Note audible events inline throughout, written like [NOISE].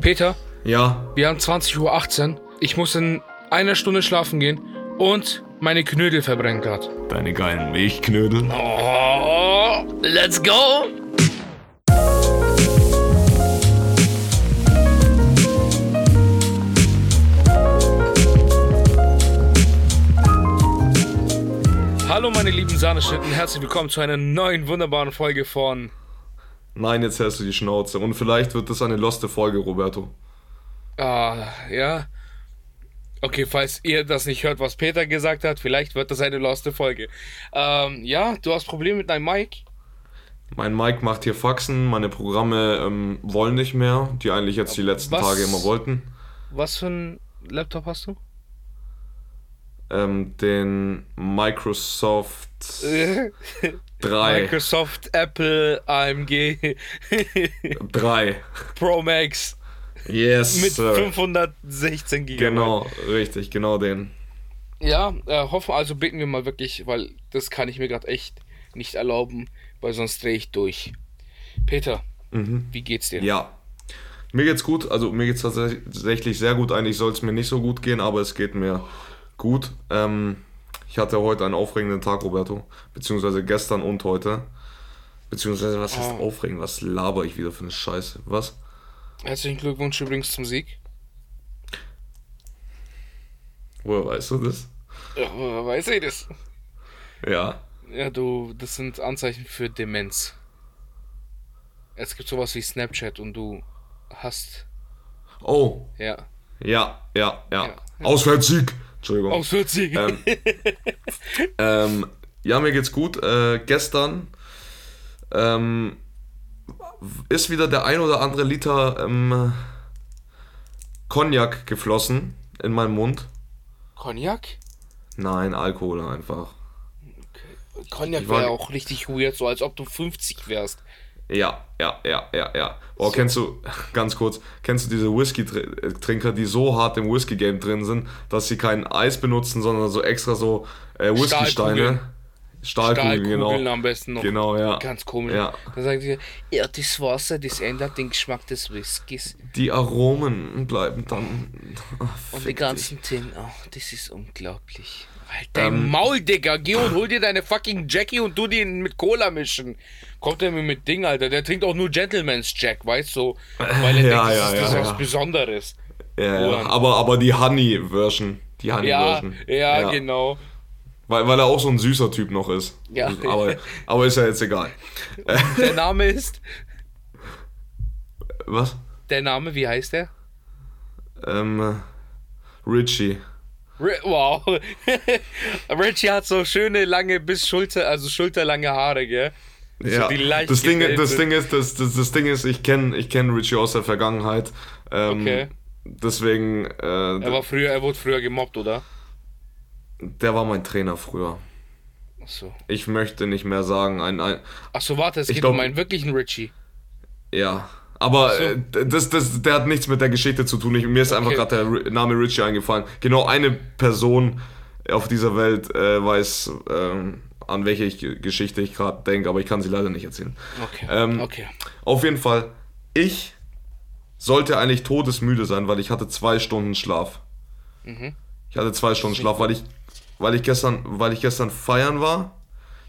Peter, Ja, wir haben 20.18 Uhr. Ich muss in einer Stunde schlafen gehen und meine Knödel verbrennen gerade. deine geilen Milchknödel. Oh, let's go! Hallo meine lieben Sahneschnitten, herzlich willkommen zu einer neuen wunderbaren Folge von Nein, jetzt hältst du die Schnauze. Und vielleicht wird das eine loste Folge, Roberto. Ah, ja. Okay, falls ihr das nicht hört, was Peter gesagt hat, vielleicht wird das eine loste Folge. Ähm, ja, du hast Probleme mit deinem Mic? Mein Mike macht hier Faxen, meine Programme ähm, wollen nicht mehr, die eigentlich jetzt die letzten Was? Tage immer wollten. Was für ein Laptop hast du? Ähm, den Microsoft [LAUGHS] 3. Microsoft, Apple, AMG, 3. [LAUGHS] Pro Max Yes. mit Sir. 516 GB. Genau, richtig, genau den. Ja, äh, hoffen, also beten wir mal wirklich, weil das kann ich mir gerade echt nicht erlauben, weil sonst drehe ich durch. Peter, wie geht's dir? Mhm. Ja. Mir geht's gut, also mir geht's tatsächlich sehr gut. Eigentlich soll es mir nicht so gut gehen, aber es geht mir gut. Ähm, ich hatte heute einen aufregenden Tag, Roberto. Beziehungsweise gestern und heute. Beziehungsweise, was heißt Oh. aufregend? Was laber ich wieder für eine Scheiße? Was? Herzlichen Glückwunsch übrigens zum Sieg. Woher weißt du das? Ja, woher weiß ich das? Ja. Ja, du, das sind Anzeichen für Demenz. Es gibt sowas wie Snapchat und du hast, Oh, ja, ja, ja, ja. Ja. Auswärtssieg! Entschuldigung. aus 40. Ähm, ähm, ja, mir geht's gut. Äh, gestern ähm, ist wieder der ein oder andere Liter ähm, Cognac geflossen in meinen Mund. Cognac? Nein, Alkohol einfach. Cognac wäre auch richtig weird, so als ob du 50 wärst. Ja, ja, ja, ja, ja. Oh, kennst du, ganz kurz, kennst du diese Whisky-Trinker, die so hart im Whisky-Game drin sind, dass sie kein Eis benutzen, sondern so extra so äh, Whisky-Steine? Stahlkugeln, Stahlkugeln genau. am besten noch. Genau, ja. Ganz komisch. Ja. Da sagen sie, ja, das Wasser, das ändert den Geschmack des Whiskys. Die Aromen bleiben dann. Ach, [LAUGHS] Und die ganzen Themen, oh, das ist unglaublich. Halt dein Ähm, Maul, Digga. Geh und hol dir deine fucking Jackie und du den mit Cola mischen. Kommt der mir mit Ding, Alter. Der trinkt auch nur Gentleman's Jack, weißt du? Weil er [LAUGHS] Ja, denkt, ja, das ist, ja, ist was ja. Besonderes. dich. Ja. Aber, aber die Honey-Version. Die Ja, Honey-Version. ja, genau. Weil, weil er auch so ein süßer Typ noch ist. Ja. Aber, aber ist ja jetzt egal. [LAUGHS] Der Name ist. Was? Der Name, wie heißt der? Ähm, Richie. Wow. [LAUGHS] Richie hat so schöne, lange bis Schulter, also schulterlange Haare, gell? So Ja, das Ding, das Ding ist, das, das, das Ding ist, ich kenne ich kenn Richie aus der Vergangenheit. Ähm, Okay. Deswegen, äh, Er war früher, er wurde früher gemobbt, oder? der war mein Trainer früher. Achso. Ich möchte nicht mehr sagen, ein, ein Achso, warte, es geht glaub- um einen wirklichen Richie. ja. Aber so. äh, das, das, der hat nichts mit der Geschichte zu tun. Ich, mir ist einfach Okay. gerade der Name Richie eingefallen. Genau eine Person auf dieser Welt äh, weiß, ähm, an welche ich, Geschichte ich gerade denke, aber ich kann sie leider nicht erzählen. Okay. Ähm, okay. Auf jeden Fall, ich sollte eigentlich todesmüde sein, weil ich hatte zwei Stunden Schlaf. Mhm. Ich hatte zwei Stunden Schlaf, weil ich, weil ich gestern, weil ich gestern feiern war.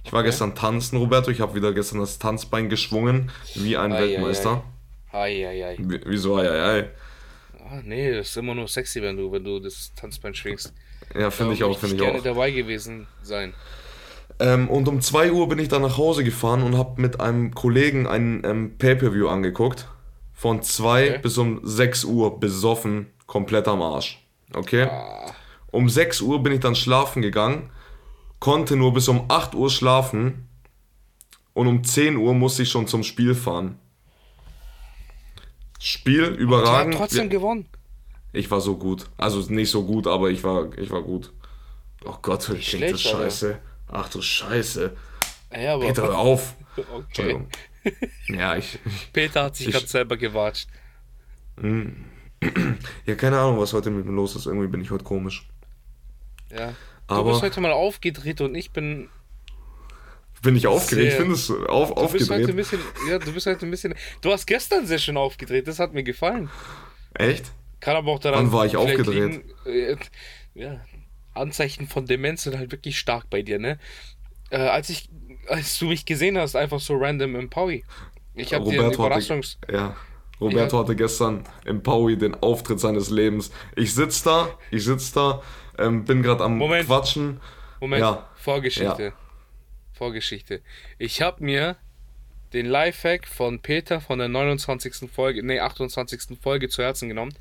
Ich war gestern tanzen, Roberto. Ich habe wieder gestern das Tanzbein geschwungen, wie ein Ei, ei, Weltmeister. Eieiei. Wie- Wieso? Ja. Ah, nee, das ist immer nur sexy, wenn du, wenn du das Tanzbein schwingst. Ja, finde ich auch, finde ich gerne auch. dabei gewesen sein. Ähm, und um 2 Uhr bin ich dann nach Hause gefahren und habe mit einem Kollegen ein ähm, Pay-Per-View angeguckt. Von 2 Okay. bis um 6 Uhr besoffen, komplett am Arsch. Okay? Ah, Um 6 Uhr bin ich dann schlafen gegangen, konnte nur bis um 8 Uhr schlafen und um 10 Uhr musste ich schon zum Spiel fahren. Spiel er überragend. trotzdem gewonnen. Ich war so gut. Also nicht so gut, aber ich war, ich war gut. Oh Gott, klingt das schlecht, Alter. scheiße. Ach du Scheiße. Ja, aber. Peter, hör auf. [LAUGHS] okay. Ja, ich, ich. [LAUGHS] Peter hat sich Ich- gerade selber gewatscht. [CLEARS THROAT] Ja, keine Ahnung, was heute mit mir los ist. Irgendwie bin ich heute komisch. Ja. Du Aber- bist heute mal aufgedreht und ich bin Bin ich aufgeregt? Sehr. Findest du auf, Du bist heute ein aufgedreht? bisschen, ja, du bist heute ein bisschen. Du hast gestern sehr schön aufgedreht, das hat mir gefallen. Echt? Kann aber auch daran. Wann war ich aufgedreht? liegen, äh, ja, Anzeichen von Demenz sind halt wirklich stark bei dir, ne? Äh, als ich, als du mich gesehen hast, einfach so random im Paui. Ich habe dir einen Überraschungs. hatte, ja, Roberto hatte gestern im Paui den Auftritt seines Lebens. Ich sitz da, ich sitz da, ähm, bin gerade am Moment. Quatschen. Moment, Ja. Vorgeschichte. Ja. Vorgeschichte. Ich habe mir den Lifehack von Peter von der 29. Folge, nee, 28. Folge zu Herzen genommen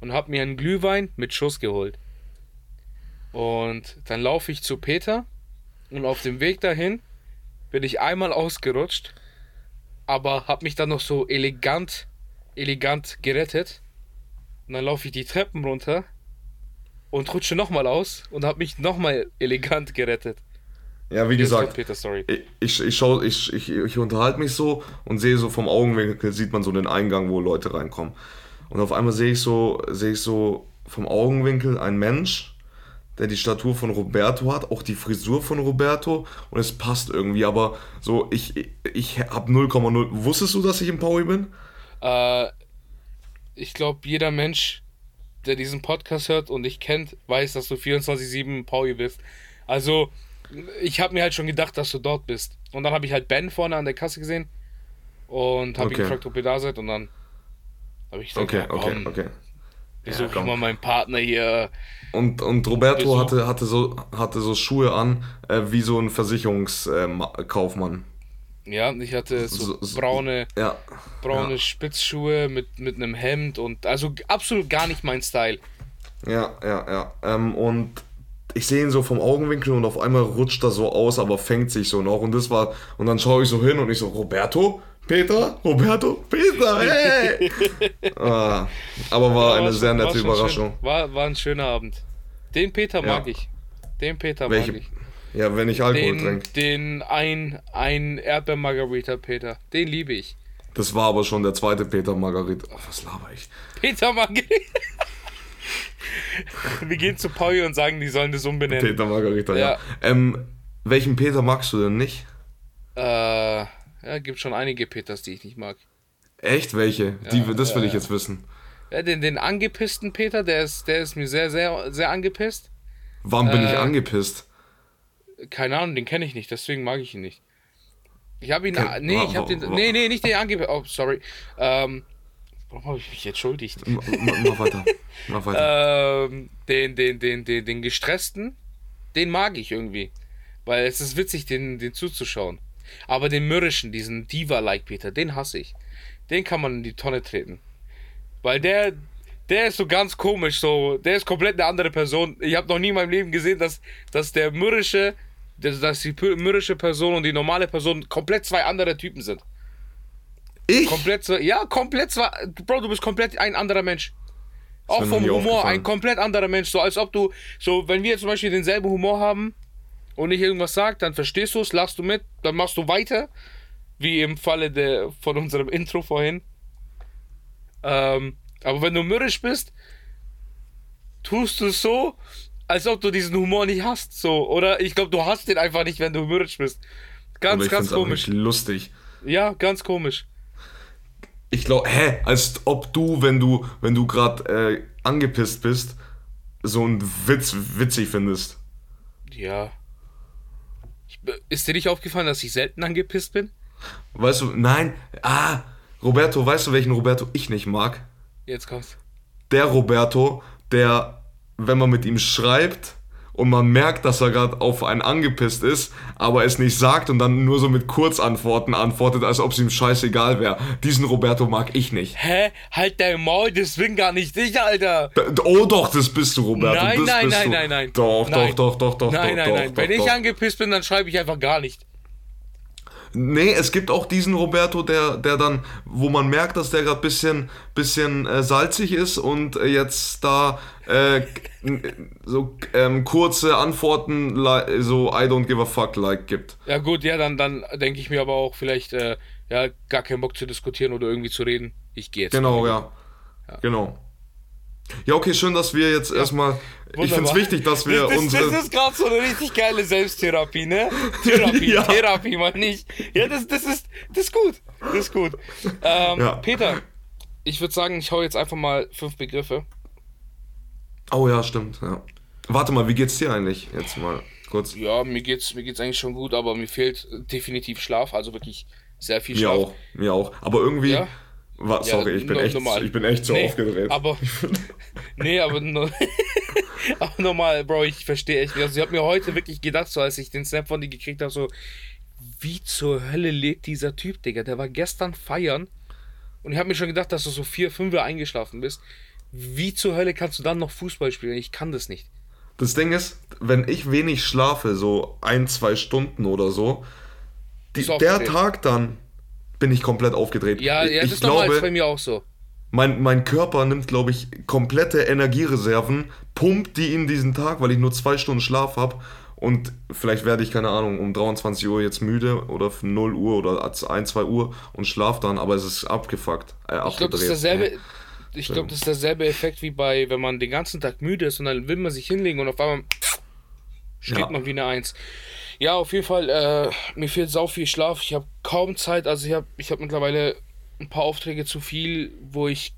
und habe mir einen Glühwein mit Schuss geholt. Und dann laufe ich zu Peter und auf dem Weg dahin bin ich einmal ausgerutscht, aber habe mich dann noch so elegant, elegant gerettet. Und dann laufe ich die Treppen runter und rutsche nochmal aus und habe mich nochmal elegant gerettet. Ja, wie kommt gesagt, Peter ich, ich, ich, schau, ich, ich, ich unterhalte mich so und sehe so vom Augenwinkel, sieht man so den Eingang, wo Leute reinkommen. Und auf einmal sehe ich so, sehe ich so vom Augenwinkel einen Mensch, der die Statur von Roberto hat, auch die Frisur von Roberto und es passt irgendwie, aber so, ich, ich, habe 0,0. Wusstest du, dass ich im Paui bin? Äh, ich glaube, jeder Mensch, der diesen Podcast hört und dich kennt, weiß, dass du 24-7 Pauli bist. Also, ich habe mir halt schon gedacht, dass du dort bist. Und dann habe ich halt Ben vorne an der Kasse gesehen und habe ihn Okay. gefragt, ob ihr da seid. Und dann habe ich gesagt, Okay, ja, okay, komm, okay. ich komm. mal meinen Partner hier. Und, und Roberto Besuch. hatte, hatte, so, hatte so Schuhe an, äh, wie so ein Versicherungskaufmann. Ja, ich hatte so, So- so- braune, Ja. braune ja. Spitzschuhe mit, mit einem Hemd und also absolut gar nicht mein Style. Ja, ja, ja. Ähm, und ich sehe ihn so vom Augenwinkel und auf einmal rutscht er so aus, aber fängt sich so noch. Und das war. Und dann schaue ich so hin und ich so, Roberto? Peter? Roberto? Peter? Hey! [LAUGHS] ah, aber war eine war sehr schon- war nette schon Überraschung. Schön. War, war ein schöner Abend. Den Peter Ja. mag ich. Den Peter Welche? mag ich. Ja, wenn ich Alkohol trinke. den ein, ein Erdbeer-Margarita Peter. Den liebe ich. Das war aber schon der zweite Peter Margarita. Oh, was laber ich? Peter Margarita. [LAUGHS] [LAUGHS] Wir gehen zu Pauli und sagen, die sollen das umbenennen. Peter Margarita, ja. Ja. Ähm, welchen Peter magst du denn nicht? Äh, ja, gibt schon einige Peters, die ich nicht mag. Echt? Welche? Die, das will ja, ich jetzt wissen. Ja, den, den angepissten Peter, der ist, der ist mir sehr, sehr, sehr angepisst. Wann bin ich Äh, angepisst? Keine Ahnung, den kenne ich nicht, deswegen mag ich ihn nicht. Ich habe ihn. Ken- nee, ich habe den. Nee, nee, nicht den angepisst. Oh, sorry. Ähm, warum habe ich mich entschuldigt? M- Mach weiter. Mach weiter. Ähm, den, den, den, den, den gestressten, den mag ich irgendwie. Weil es ist witzig, den, den zuzuschauen. Aber den mürrischen, diesen Diva-like Peter, den hasse ich. Den kann man in die Tonne treten. Weil der, der ist so ganz komisch, so, der ist komplett eine andere Person. Ich habe noch nie in meinem Leben gesehen, dass, dass der mürrische, dass, dass die mürrische Person und die normale Person komplett zwei andere Typen sind. Ich? Komplett ja, komplett zwei, Bro, du bist komplett ein anderer Mensch. Auch vom Humor, ein komplett anderer Mensch. So als ob du, so, wenn wir zum Beispiel denselben Humor haben und ich irgendwas sag, dann verstehst du es, lachst du mit, dann machst du weiter. Wie im Falle der, von unserem [LAUGHS] Intro vorhin. Ähm, aber wenn du mürrisch bist, tust du es so, als ob du diesen Humor nicht hast. So. Oder ich glaube, du hast den einfach nicht, wenn du mürrisch bist. Ganz, ganz komisch. lustig. Ja, ganz komisch. Ich glaube, hä, als ob du, wenn du, wenn du gerade äh, angepisst bist, so einen Witz witzig findest. Ja. Ich, ist dir nicht aufgefallen, dass ich selten angepisst bin? Weißt du, nein, ah, Roberto, weißt du, welchen Roberto ich nicht mag? Jetzt kommt's. Der Roberto, der, wenn man mit ihm schreibt und man merkt, dass er gerade auf einen angepisst ist, aber es nicht sagt und dann nur so mit Kurzantworten antwortet, als ob es ihm scheißegal wäre. Diesen Roberto mag ich nicht. Hä? Halt dein Maul, das bin gar nicht ich, Alter. Oh doch, das bist du, Roberto. Nein, das nein, bist nein, du. nein, nein. Doch, Nein. doch, doch, doch, doch, Nein, doch, nein, doch, nein. doch, Wenn ich angepisst bin, dann schreibe ich einfach gar nicht. Nee, es gibt auch diesen Roberto, der, der dann, wo man merkt, dass der gerade bisschen, bisschen äh, salzig ist und äh, jetzt da äh, so ähm, kurze Antworten, so I don't give a fuck like gibt. Ja gut, ja, dann, dann denke ich mir aber auch vielleicht, äh, ja, gar keinen Bock zu diskutieren oder irgendwie zu reden. Ich gehe jetzt. Genau, mal. ja. Genau. Ja, okay, schön, dass wir jetzt erstmal. Ich finde es wichtig, dass wir das, das, unsere. Das ist gerade so eine richtig geile Selbsttherapie, ne? [LAUGHS] Therapie, Ja. Therapie mal nicht. Ja, das, das, ist, das ist gut. Das ist gut. Ähm, Ja. Peter, ich würde sagen, ich hau jetzt einfach mal fünf Begriffe. Oh ja, stimmt. Ja. Warte mal, wie geht's dir eigentlich? Jetzt mal kurz. Ja, mir geht's, mir geht's eigentlich schon gut, aber mir fehlt definitiv Schlaf, also wirklich sehr viel Mir Schlaf. auch, mir auch. Aber irgendwie. Ja? Wa- Ja, sorry, ich bin no- echt, normal. ich bin echt so Nee, aufgedreht. Aber, [LAUGHS] nee, aber, no, [LAUGHS] aber normal, Bro, ich verstehe echt nicht. Also, ich habe mir heute wirklich gedacht, so als ich den Snap von dir gekriegt habe, so, wie zur Hölle lebt dieser Typ, Digga? Der war gestern feiern und ich habe mir schon gedacht, dass du so vier, fünf Uhr eingeschlafen bist. Wie zur Hölle kannst du dann noch Fußball spielen? Ich kann das nicht. Das Ding ist, wenn ich wenig schlafe, so ein, zwei Stunden oder so, die, der? Tag dann bin ich komplett aufgedreht. Ja, ja das ich ist ist bei glaube, mir auch so. mein, mein Körper nimmt, glaube ich, komplette Energiereserven, pumpt die in diesen Tag, weil ich nur zwei Stunden Schlaf habe. Und vielleicht werde ich, keine Ahnung, um 23 Uhr jetzt müde oder 0 Uhr oder 1, 2 Uhr und schlaf dann, aber es ist abgefuckt. Äh, Ich glaube, das ist abgedreht. derselbe. Ich glaube, das ist derselbe Effekt wie bei, wenn man den ganzen Tag müde ist und dann will man sich hinlegen und auf einmal steht Ja. man wie eine Eins. Ja, auf jeden Fall, äh, mir fehlt sau viel Schlaf. Ich habe kaum Zeit. Also ich habe ich hab mittlerweile ein paar Aufträge zu viel, wo ich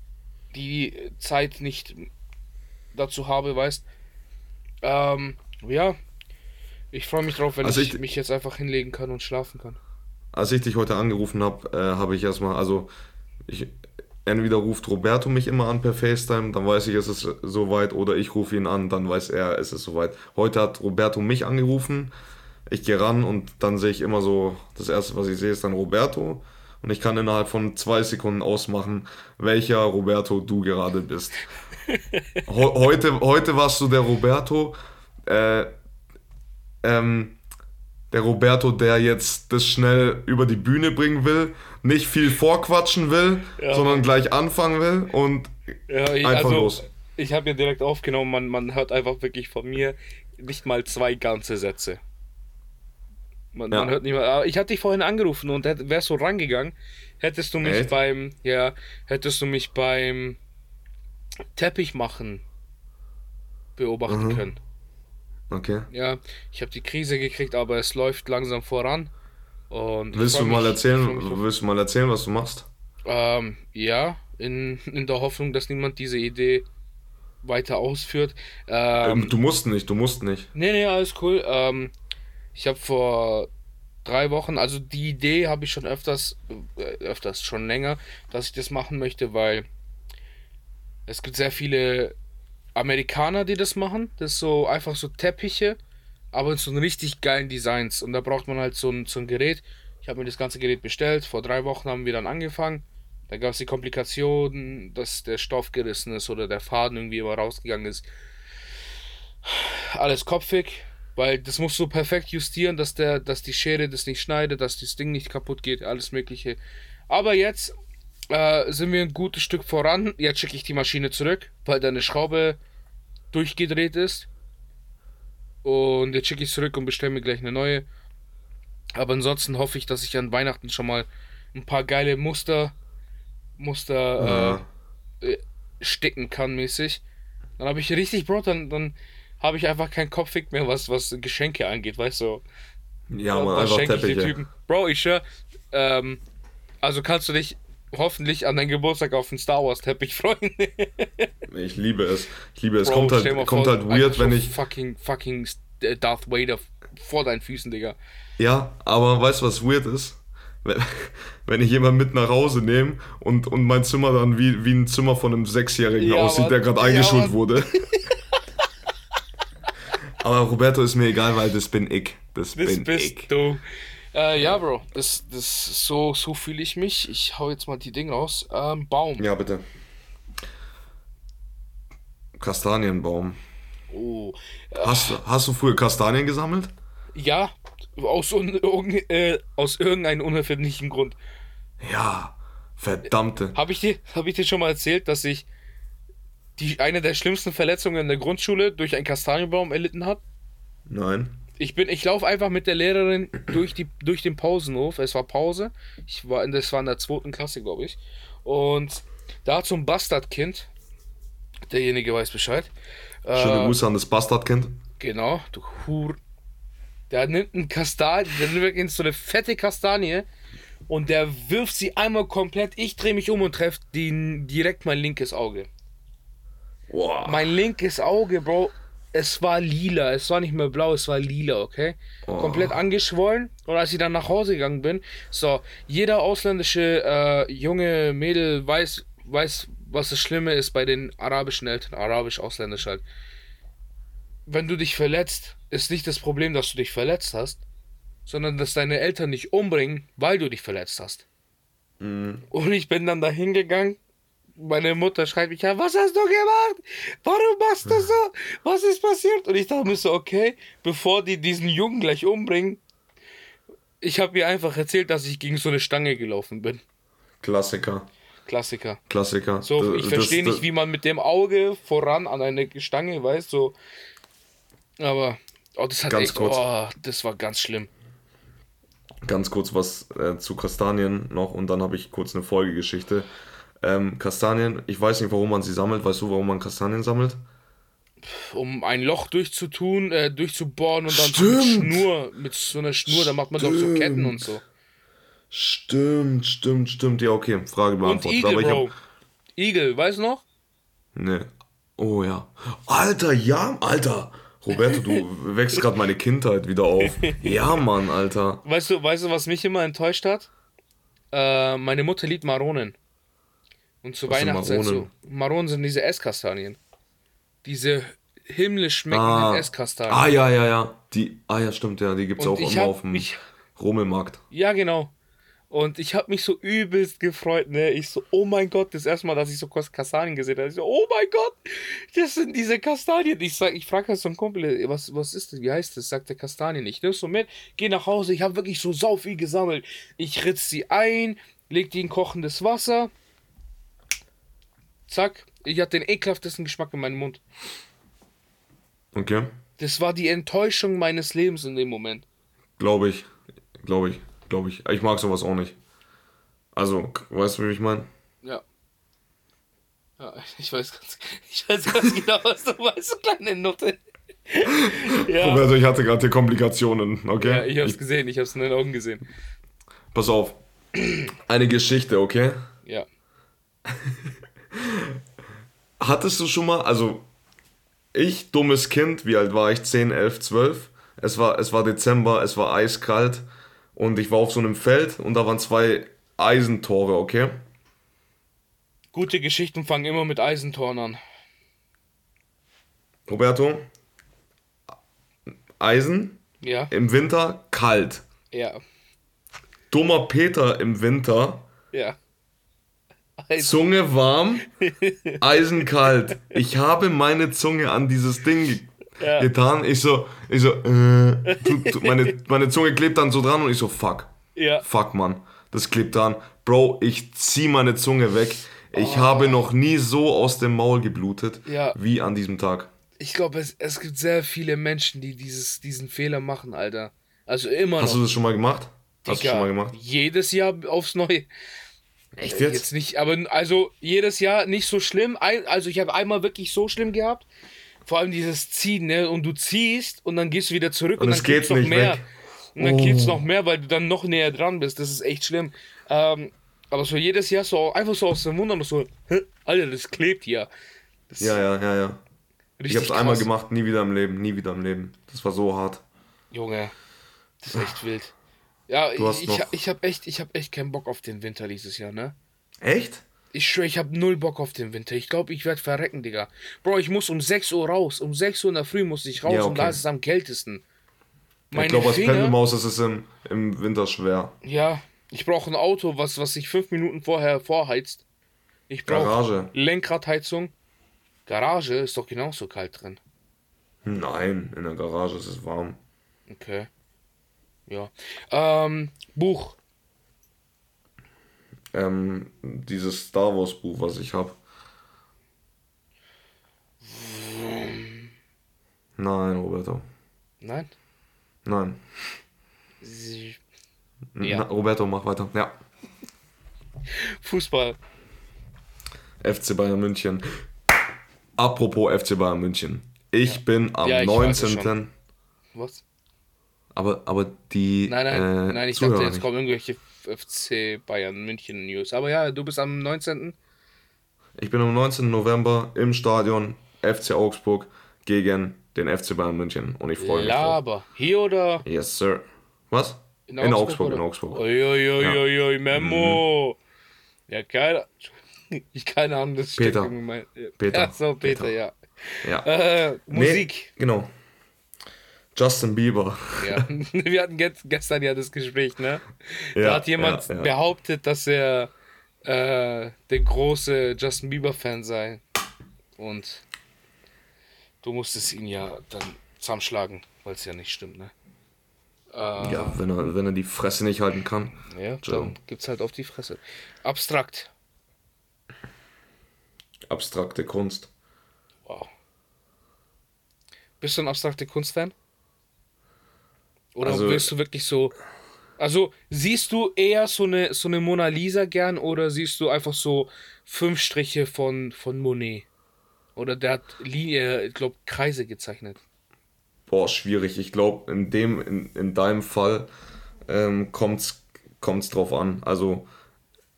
die Zeit nicht dazu habe, weißt. Ähm, ja. Ich freue mich drauf, wenn Also ich, ich- mich jetzt einfach hinlegen kann und schlafen kann. Als ich dich heute angerufen habe, äh, habe ich erstmal, also ich, entweder ruft Roberto mich immer an per FaceTime, dann weiß ich, es ist soweit, oder ich rufe ihn an, dann weiß er, es ist soweit. Heute hat Roberto mich angerufen, ich gehe ran und dann sehe ich immer so, das erste, was ich sehe, ist dann Roberto und ich kann innerhalb von zwei Sekunden ausmachen, welcher Roberto du gerade bist. [LAUGHS] Heute, heute warst du der Roberto, äh, ähm, der Roberto, der jetzt das schnell über die Bühne bringen will, nicht viel vorquatschen will, Ja. sondern gleich anfangen will und Ja, ich, Einfach also, los. Ich habe mir direkt aufgenommen, man, man hört einfach wirklich von mir nicht mal zwei ganze Sätze. Man, Ja. man hört nicht mal. Aber ich hatte dich vorhin angerufen und wärst du rangegangen, hättest du mich Echt? beim, ja, hättest du mich beim Teppich machen beobachten Mhm. können. okay. Ja, ich habe die Krise gekriegt, aber es läuft langsam voran. Und Willst du mal mich- erzählen, willst du mal erzählen, was du machst? Ähm, ja, in, in der Hoffnung, dass niemand diese Idee weiter ausführt. Ähm, Ähm, du musst nicht, du musst nicht. nee, nee, alles cool. Ähm, ich habe vor drei Wochen, also die Idee habe ich schon öfters, äh, öfters schon länger, dass ich das machen möchte, weil es gibt sehr viele Amerikaner, die das machen. Das ist so einfach so Teppiche, aber in so einen richtig geilen Designs. Und da braucht man halt so ein, so ein Gerät. Ich habe mir das ganze Gerät bestellt. Vor drei Wochen haben wir dann angefangen. Da gab es die Komplikationen, dass der Stoff gerissen ist oder der Faden irgendwie immer rausgegangen ist. Alles kopfig, weil das musst du perfekt justieren, dass, der, dass die Schere das nicht schneidet, dass das Ding nicht kaputt geht, alles Mögliche. Aber jetzt äh, sind wir ein gutes Stück voran. Jetzt schicke ich die Maschine zurück, weil da eine Schraube durchgedreht ist. Und jetzt schicke ich zurück und bestelle mir gleich eine neue. Aber ansonsten hoffe ich, dass ich an Weihnachten schon mal ein paar geile Muster, Muster äh, sticken kann mäßig. Dann habe ich richtig, Bro, dann, dann habe ich einfach keinen Kopfweg mehr, was, was Geschenke angeht, weißt du. Ja, man, da einfach schenke ich den Teppiche. Typen. Bro, ich schwör, ähm, also kannst du dich hoffentlich an deinen Geburtstag auf den Star Wars Teppich freuen. [LAUGHS] Ich liebe es. Ich liebe es. Bro, kommt halt, kommt vor, halt weird, wenn ich. Fucking, fucking äh, Darth Vader vor deinen Füßen, Digga. Ja, aber weißt du, was weird ist? Wenn, [LAUGHS] wenn ich jemanden mit nach Hause nehme und, und mein Zimmer dann wie, wie ein Zimmer von einem Sechsjährigen Ja, aussieht, der gerade Ja, eingeschult Mann. wurde. [LAUGHS] aber Roberto ist mir egal, weil das bin ich. Das, Das bin bist ich. du. Äh, ja, Bro, das, das, so, so fühle ich mich. Ich hau jetzt mal die Dinge raus. Ähm, Baum. Ja, bitte. Kastanienbaum. Oh. Hast, hast du früher Kastanien gesammelt? Ja, aus, un, äh, aus irgendeinem unerfindlichen Grund. Ja, verdammte. Habe ich, dir, hab ich dir schon mal erzählt, dass ich die, eine der schlimmsten Verletzungen in der Grundschule durch einen Kastanienbaum erlitten habe? Nein. Ich bin, ich laufe einfach mit der Lehrerin durch, die, durch den Pausenhof. Es war Pause. Ich war in, das war in der zweiten Klasse, glaube ich. Und da hat so ein Bastardkind Derjenige weiß Bescheid. Schöne Äh, Grüße an das Bastardkind. Genau, du Hur. Der nimmt einen Kastanie, der nimmt so eine fette Kastanie und der wirft sie einmal komplett. Ich drehe mich um und treffe direkt mein linkes Auge. Boah. Mein linkes Auge, Bro, es war lila. Es war nicht mehr blau, es war lila, okay? Oh. Komplett angeschwollen. Und als ich dann nach Hause gegangen bin, so, jeder ausländische äh, junge Mädel weiß, weiß, was das Schlimme ist bei den arabischen Eltern, arabisch-ausländisch halt. Wenn du dich verletzt, ist nicht das Problem, dass du dich verletzt hast, sondern dass deine Eltern dich umbringen, weil du dich verletzt hast. Mhm. Und ich bin dann da hingegangen. Meine Mutter schreibt mich an, was hast du gemacht? Warum machst du so? Was ist passiert? Und ich dachte mir so, okay, bevor die diesen Jungen gleich umbringen, ich habe ihr einfach erzählt, dass ich gegen so eine Stange gelaufen bin. Klassiker. Klassiker. Klassiker. So, ich verstehe nicht, wie man mit dem Auge voran an eine Stange weiß, so. Aber, oh, das hat Ganz echt, kurz. oh, das war ganz schlimm. Ganz kurz was äh, zu Kastanien noch und dann habe ich kurz eine Folgegeschichte. Ähm, Kastanien, ich weiß nicht, warum man sie sammelt. Weißt du, warum man Kastanien sammelt? Um ein Loch durchzutun, äh, durchzubohren und dann so mit Stimmt. Schnur, mit so einer Schnur, da macht man doch so Ketten und so. Stimmt, stimmt, stimmt. Ja, okay, Frage Und beantwortet. Igel, Aber ich Bro. hab, Igel, weißt du noch? Nee. Oh ja. Alter, ja, Alter. Roberto, du [LAUGHS] wächst gerade meine Kindheit wieder auf. Ja, Mann, Alter. Weißt du, weißt du, was mich immer enttäuscht hat? Äh, meine Mutter liebt Maronen. Und zu Was sind Weihnachtszeit so. Maronen? Sind diese Esskastanien. Diese himmlisch schmeckenden Ah. Esskastanien. ah, ja, ja, ja. Die, ah, ja, stimmt, ja. Die gibt's Und auch ich immer auf dem mich- Rummelmarkt. Ja, genau. Und ich habe mich so übelst gefreut, ne? Ich so, oh mein Gott, das erste Mal, dass ich so Kastanien gesehen habe. Ich so, oh mein Gott, das sind diese Kastanien. Ich sag, ich frage halt so einen Kumpel, was, was ist das? Wie heißt das? Sagt der Kastanien. Ich nimm so mit, geh nach Hause. Ich habe wirklich so sau viel gesammelt. Ich ritz sie ein, leg die in kochendes Wasser. Zack. Ich hatte den ekelhaftesten Geschmack in meinem Mund. Okay. Das war die Enttäuschung meines Lebens in dem Moment. Glaube ich. Glaube ich. Glaube ich. Ich mag sowas auch nicht. Also, weißt du, wie ich meine? Ja. Ja, [LAUGHS] ich weiß ganz, ich weiß ganz genau, was du meinst, kleine Nutte. [LAUGHS] ja. Roberto, ich hatte gerade Komplikationen, okay? ja, ich hab's gesehen, ich hab's in deinen Augen gesehen. Pass auf. Eine Geschichte, okay? Ja. [LAUGHS] Hattest du schon mal, also ich, dummes Kind, wie alt war ich? 10, 11, 12. Es war, es war Dezember, es war eiskalt und ich war auf so einem Feld und da waren zwei Eisentore, okay? Gute Geschichten fangen immer mit Eisentoren an. Roberto, Eisen Ja, im Winter kalt. ja, Dummer Peter im Winter, ja. Zunge warm, [LAUGHS] Eisen kalt. Ich habe meine Zunge an dieses Ding Ja. getan. Ich so, ich so, äh, tu, tu, meine, meine Zunge klebt dann so dran und ich so, fuck. Ja, Fuck, Mann. Das klebt dran. Bro, ich zieh meine Zunge weg. Ich habe noch nie so aus dem Maul geblutet Ja. wie an diesem Tag. ich glaube, es, es gibt sehr viele Menschen, die dieses, diesen Fehler machen, Alter. Also immer Hast noch. du das schon mal gemacht? Hast du Digga, schon mal gemacht? Jedes Jahr aufs Neue. Echt Jetzt nicht, aber also jedes Jahr nicht so schlimm. Also ich habe einmal wirklich so schlimm gehabt. Vor allem dieses Ziehen, ne? Und du ziehst und dann gehst du wieder zurück und, Und dann es geht klebt's noch nicht mehr. weg. Und dann Oh. klebt's noch mehr, weil du dann noch näher dran bist. Das ist echt schlimm. Ähm, aber so jedes Jahr so einfach so aus dem Wundern so? Alter, das klebt hier. Das Ja, ja, ja, ja. Ich hab's einmal krass. gemacht, nie wieder im Leben, nie wieder im Leben. Das war so hart. Junge, das ist echt wild. Ja, Du hast ich, noch- ich, habe echt, ich hab echt keinen Bock auf den Winter dieses Jahr, ne? Echt? Ich schwöre, ich habe null Bock auf den Winter. Ich glaube, ich werde verrecken, Digga. Bro, ich muss um 6 Uhr raus. Um 6 Uhr in der Früh muss ich raus Ja, und da okay. ist es am kältesten. Meine ich glaube, als Finger, Pendelmaus ist es im, im Winter schwer. ja, ich brauche ein Auto, was, was sich fünf Minuten vorher vorheizt. Ich brauche Garage. Lenkradheizung. Garage ist doch genauso kalt drin. Nein, in der Garage ist es warm. Okay. Ja. Ähm, Buch. Ähm, dieses Star Wars Buch, was ich habe. Nein, Roberto. Nein? Nein. Sie- Ja. Ja. Roberto, mach weiter. Ja. Fußball. FC Bayern München. Apropos FC Bayern München. Ich bin am Ja, ich weiß es 19. Was? Aber, aber die. Nein, nein, äh, nein, ich Zuhörer dachte, jetzt nicht. kommen irgendwelche FC Bayern München News. Aber ja, du bist am 19. Ich bin am 19. November im Stadion FC Augsburg gegen den FC Bayern München und ich freue mich drauf. Laber. Hier oder? Yes, sir. Was? In, Augsburg, in oder? Augsburg. Uiuiuiui, Memo. Ja, keine [LAUGHS] Ich keine Ahnung, das Peter. steckt in mein, Peter. Ja, so, Peter, Peter. ja. Ja. Äh, Musik. Nee, genau. Justin Bieber. Ja. [LAUGHS] Wir hatten ge gestern ja das Gespräch, ne? Ja, da hat jemand ja, ja. behauptet, dass er äh, der große Justin Bieber-Fan sei. Und du musstest ihn ja dann zusammenschlagen, weil es ja nicht stimmt, ne? Äh, Ja, wenn er, wenn er die Fresse nicht halten kann. ja, Ciao. dann gibt's halt auf die Fresse. Abstrakt. Abstrakte Kunst. Wow. Bist du ein abstrakte Kunstfan? Oder Also- willst du wirklich so. Also siehst du eher so eine, so eine Mona Lisa gern oder siehst du einfach so fünf Striche von, von Monet? Oder der hat Linie, ich glaube, Kreise gezeichnet. Boah, schwierig. Ich glaube, in dem, in, in deinem Fall ähm, kommt's, kommt's drauf an. Also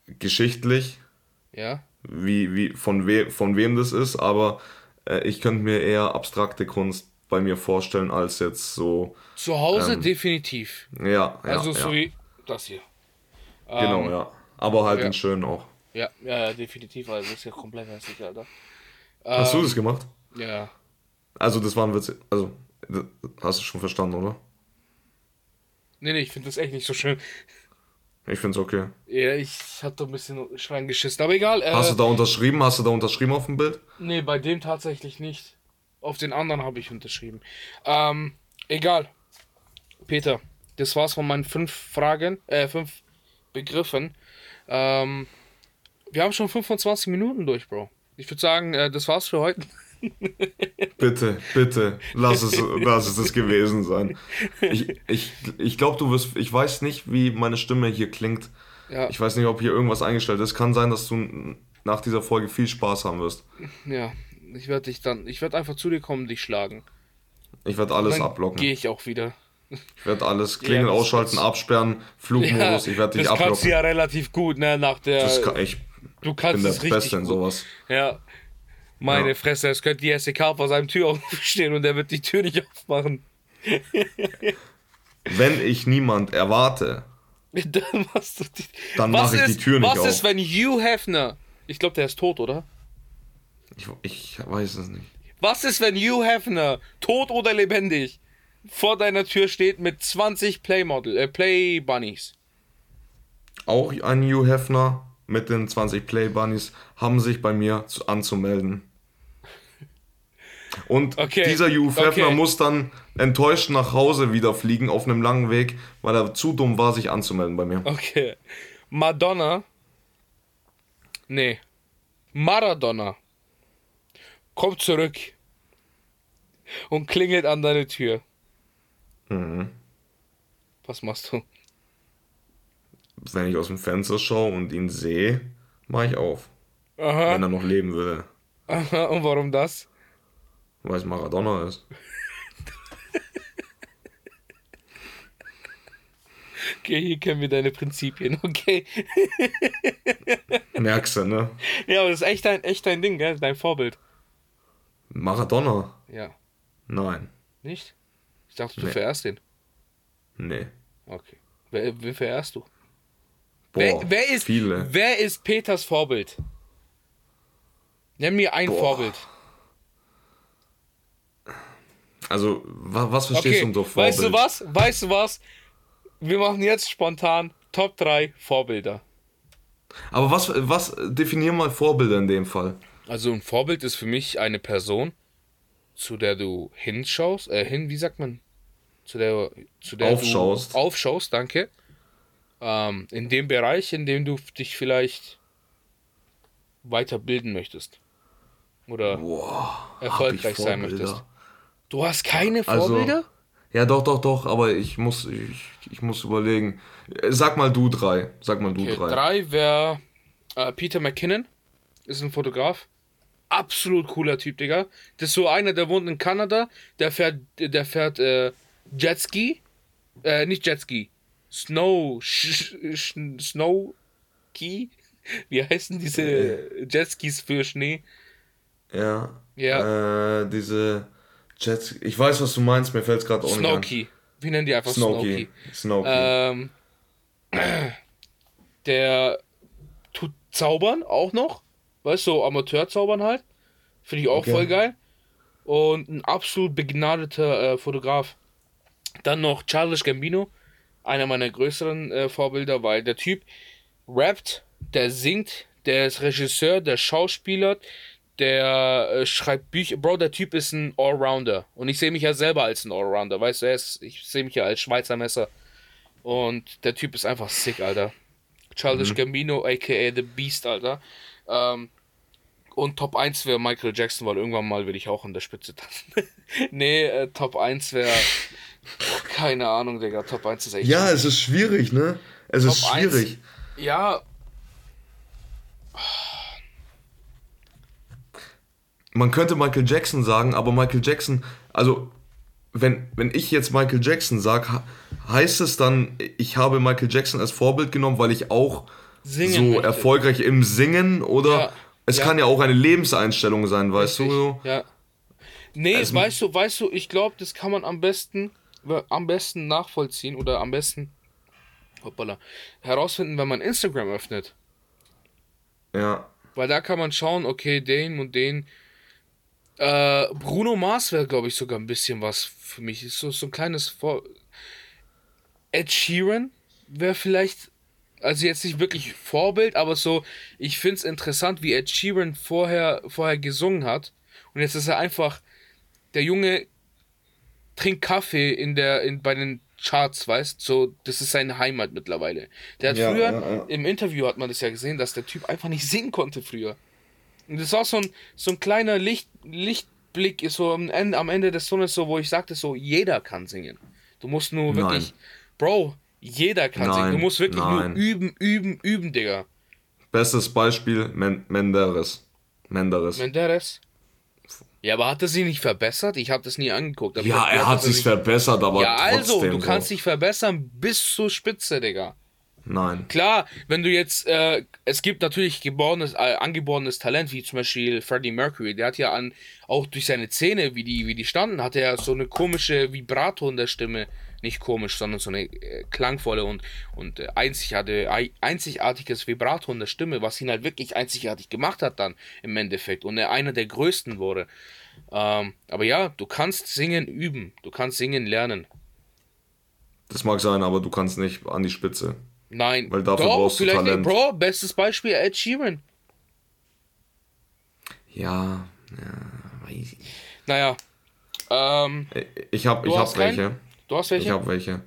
geschichtlich, Ja? wie, wie, von, we, von wem das ist, aber äh, ich könnte mir eher abstrakte Kunst bei mir vorstellen, als jetzt so. Zu Hause Ähm, definitiv. Ja, ja. also ja. so wie das hier. Genau, Ähm, ja. Aber halt ja. in schön auch. Ja, ja, ja, definitiv. Also das ist ja komplett hässlich, Alter. Hast Ähm, du das gemacht? Ja. Also, das war ein Witz. Also, hast du schon verstanden, oder? Nee, nee, ich finde das echt nicht so schön. Ich find's okay. Ja, ich hab da ein bisschen Schreien geschissen, aber egal. Äh, Hast du da unterschrieben? Hast du da unterschrieben auf dem Bild? Nee, bei dem tatsächlich nicht. Auf den anderen habe ich unterschrieben. Ähm, egal. Peter, das war's von meinen fünf Fragen, äh, fünf Begriffen. Ähm, wir haben schon 25 Minuten durch, Bro. Ich würde sagen, äh, das war's für heute. [LAUGHS] Bitte, bitte, lass es, lass es das gewesen sein. Ich, ich, ich glaube, du wirst, ich weiß nicht, wie meine Stimme hier klingt. Ja, Ich weiß nicht, ob hier irgendwas eingestellt ist. Kann sein, dass du nach dieser Folge viel Spaß haben wirst. ja. Ich werde dich dann, ich werde einfach zu dir kommen, dich schlagen. Ich werde alles Dann ablocken. gehe ich auch wieder. Ich werde alles [LAUGHS] Klingel das- ausschalten, das- absperren, Flugmodus. ich werde dich das kannst du ablocken. ja relativ gut, ne? Nach der. Das kann, ich du bin kannst der es Beste in sowas. Ja. Meine Ja. Fresse, es könnte die SEK vor seinem Tür [LAUGHS] aufstehen und er wird die Tür nicht aufmachen. [LAUGHS] Wenn ich niemand erwarte, Dann machst du die, Dann was mach ich die ist, Tür nicht Was ist, auf. wenn Hugh Hefner, ich glaube, der ist tot, oder? Ich, ich weiß es nicht. Was ist, wenn Hugh Hefner, tot oder lebendig, vor deiner Tür steht mit 20 Playmodel, äh, Play Bunnies? Auch ein Hugh Hefner mit den 20 Play Bunnies haben sich bei mir zu, anzumelden. [LAUGHS] Und Okay, dieser Hugh Hefner okay. muss dann enttäuscht nach Hause wieder fliegen auf einem langen Weg, weil er zu dumm war, sich anzumelden bei mir. Okay. Madonna. Nee. Maradona. Kommt zurück. Und klingelt an deine Tür. Mhm. Was machst du? Wenn ich aus dem Fenster schaue und ihn sehe, mache ich auf. Aha. Wenn er noch leben will, Aha. Und warum das? weil es Maradona ist. Okay, hier kennen wir deine Prinzipien, okay. Merkst du, ne? Ja, aber das ist echt dein, echt dein Ding, gell? Dein Vorbild. Maradona? Ja. Nein. Nicht? Ich dachte, du Nee. verehrst den. Nee. Okay. Wer, wen verehrst du? Boah, wer, wer, ist, viele. wer ist Peters Vorbild? Nenn mir ein Boah. Vorbild. Also, wa was verstehst Okay, du unter Vorbild? weißt du was? Weißt du was? Wir machen jetzt spontan Top 3 Vorbilder. Aber was, was definier mal Vorbilder in dem Fall? Also ein Vorbild ist für mich eine Person, zu der du hinschaust, äh, hin, wie sagt man? Zu der, zu der Aufschaust. du aufschaust, danke. Ähm, in dem Bereich, in dem du dich vielleicht weiterbilden möchtest. Oder Boah, erfolgreich sein möchtest. Du hast keine Also, Vorbilder? Ja, doch, doch, doch, aber ich muss, ich, ich muss überlegen. Äh, Sag mal du drei. Sag mal du okay, drei. drei wäre äh, Peter McKinnon, ist ein Fotograf. Absolut cooler Typ, Digga. Das ist so einer, der wohnt in Kanada, der fährt, der fährt äh, Jetski. Äh, nicht Jetski. Snow. Sch, sch, Snow Key. Wie heißen diese Jetskis für Schnee? Ja. Ja. Äh, diese Jets. Ich weiß, was du meinst, mir fällt es gerade auch nicht Snowkey. Wie nennen die einfach Snowkey? Snowkey. Ähm, [CLEARS THROAT] der tut zaubern auch noch. Weißt du, so Amateurzaubern halt. Finde ich auch okay. voll geil. Und ein absolut begnadeter äh, Fotograf. Dann noch Charles Gambino. Einer meiner größeren äh, Vorbilder, weil der Typ rappt, der singt, der ist Regisseur, der Schauspieler, der äh, schreibt Bücher. Bro, der Typ ist ein Allrounder. Und ich sehe mich ja selber als ein Allrounder. Weißt du, ist, ich sehe mich ja als Schweizer Messer. Und der Typ ist einfach sick, Alter. Childish mhm. Gambino, aka The Beast, Alter. Ähm, und Top 1 wäre Michael Jackson, weil irgendwann mal will ich auch an der Spitze tanzen. [LAUGHS] nee, äh, Top 1 wäre. Keine Ahnung, Digga. Top 1 ist echt. Ja, schwierig. es ist schwierig, ne? Es Top ist schwierig. 1, ja. Man könnte Michael Jackson sagen, aber Michael Jackson, also wenn, wenn ich jetzt Michael Jackson sage, heißt es dann, ich habe Michael Jackson als Vorbild genommen, weil ich auch Singen so möchte. erfolgreich im Singen oder ja, es ja. kann ja auch eine Lebenseinstellung sein, weißt Richtig, du? Ja. Nee, also, weißt du, weißt du, ich glaube, das kann man am besten, am besten nachvollziehen oder am besten hoppala, herausfinden, wenn man Instagram öffnet. Ja. Weil da kann man schauen, okay, den und den äh, Bruno Mars wäre, glaube ich, sogar ein bisschen was für mich. Ist so, so ein kleines Vor. Ed Sheeran wäre vielleicht, also jetzt nicht wirklich Vorbild, aber so, ich finde es interessant, wie Ed Sheeran vorher, vorher gesungen hat. Und jetzt ist er einfach, der Junge trinkt Kaffee in der, in, bei den Charts, weißt so, das ist seine Heimat mittlerweile. Der hat ja, früher, ja, ja. im Interview hat man das ja gesehen, dass der Typ einfach nicht singen konnte früher. Und das war so ein, so ein kleiner Licht, Lichtblick, ist so am Ende, am Ende des Tunnels, so, wo ich sagte, so, jeder kann singen. Du musst nur wirklich, Nein. Bro, jeder kann Nein. singen. Du musst wirklich Nein. nur üben, üben, üben, Digga. Bestes Beispiel, Men Menderes. Menderes. Menderes? Ja, aber hat er sich nicht verbessert? Ich habe das nie angeguckt. ja, er hat sich verbessert, aber Ja, also, du kannst so. dich verbessern bis zur Spitze, Digga. Nein. Klar, wenn du jetzt, äh, es gibt natürlich geborenes, äh, angeborenes Talent, wie zum Beispiel Freddie Mercury, der hat ja an, auch durch seine Zähne, wie die, wie die standen, hat er so eine komische Vibrato in der Stimme. Nicht komisch, sondern so eine äh, klangvolle und, und äh, einzigartige, einzigartiges Vibrato in der Stimme, was ihn halt wirklich einzigartig gemacht hat dann im Endeffekt und er einer der größten wurde. Ähm, aber ja, du kannst singen üben, du kannst singen lernen. Das mag sein, aber du kannst nicht an die Spitze. Nein. Weil dafür Doch, brauchst du Talent. Nicht. Bro, bestes Beispiel Ed Sheeran. Ja, ja, weiß ich. Naja. Ähm, ich hab, ich hab welche. Du hast welche? Ich hab welche.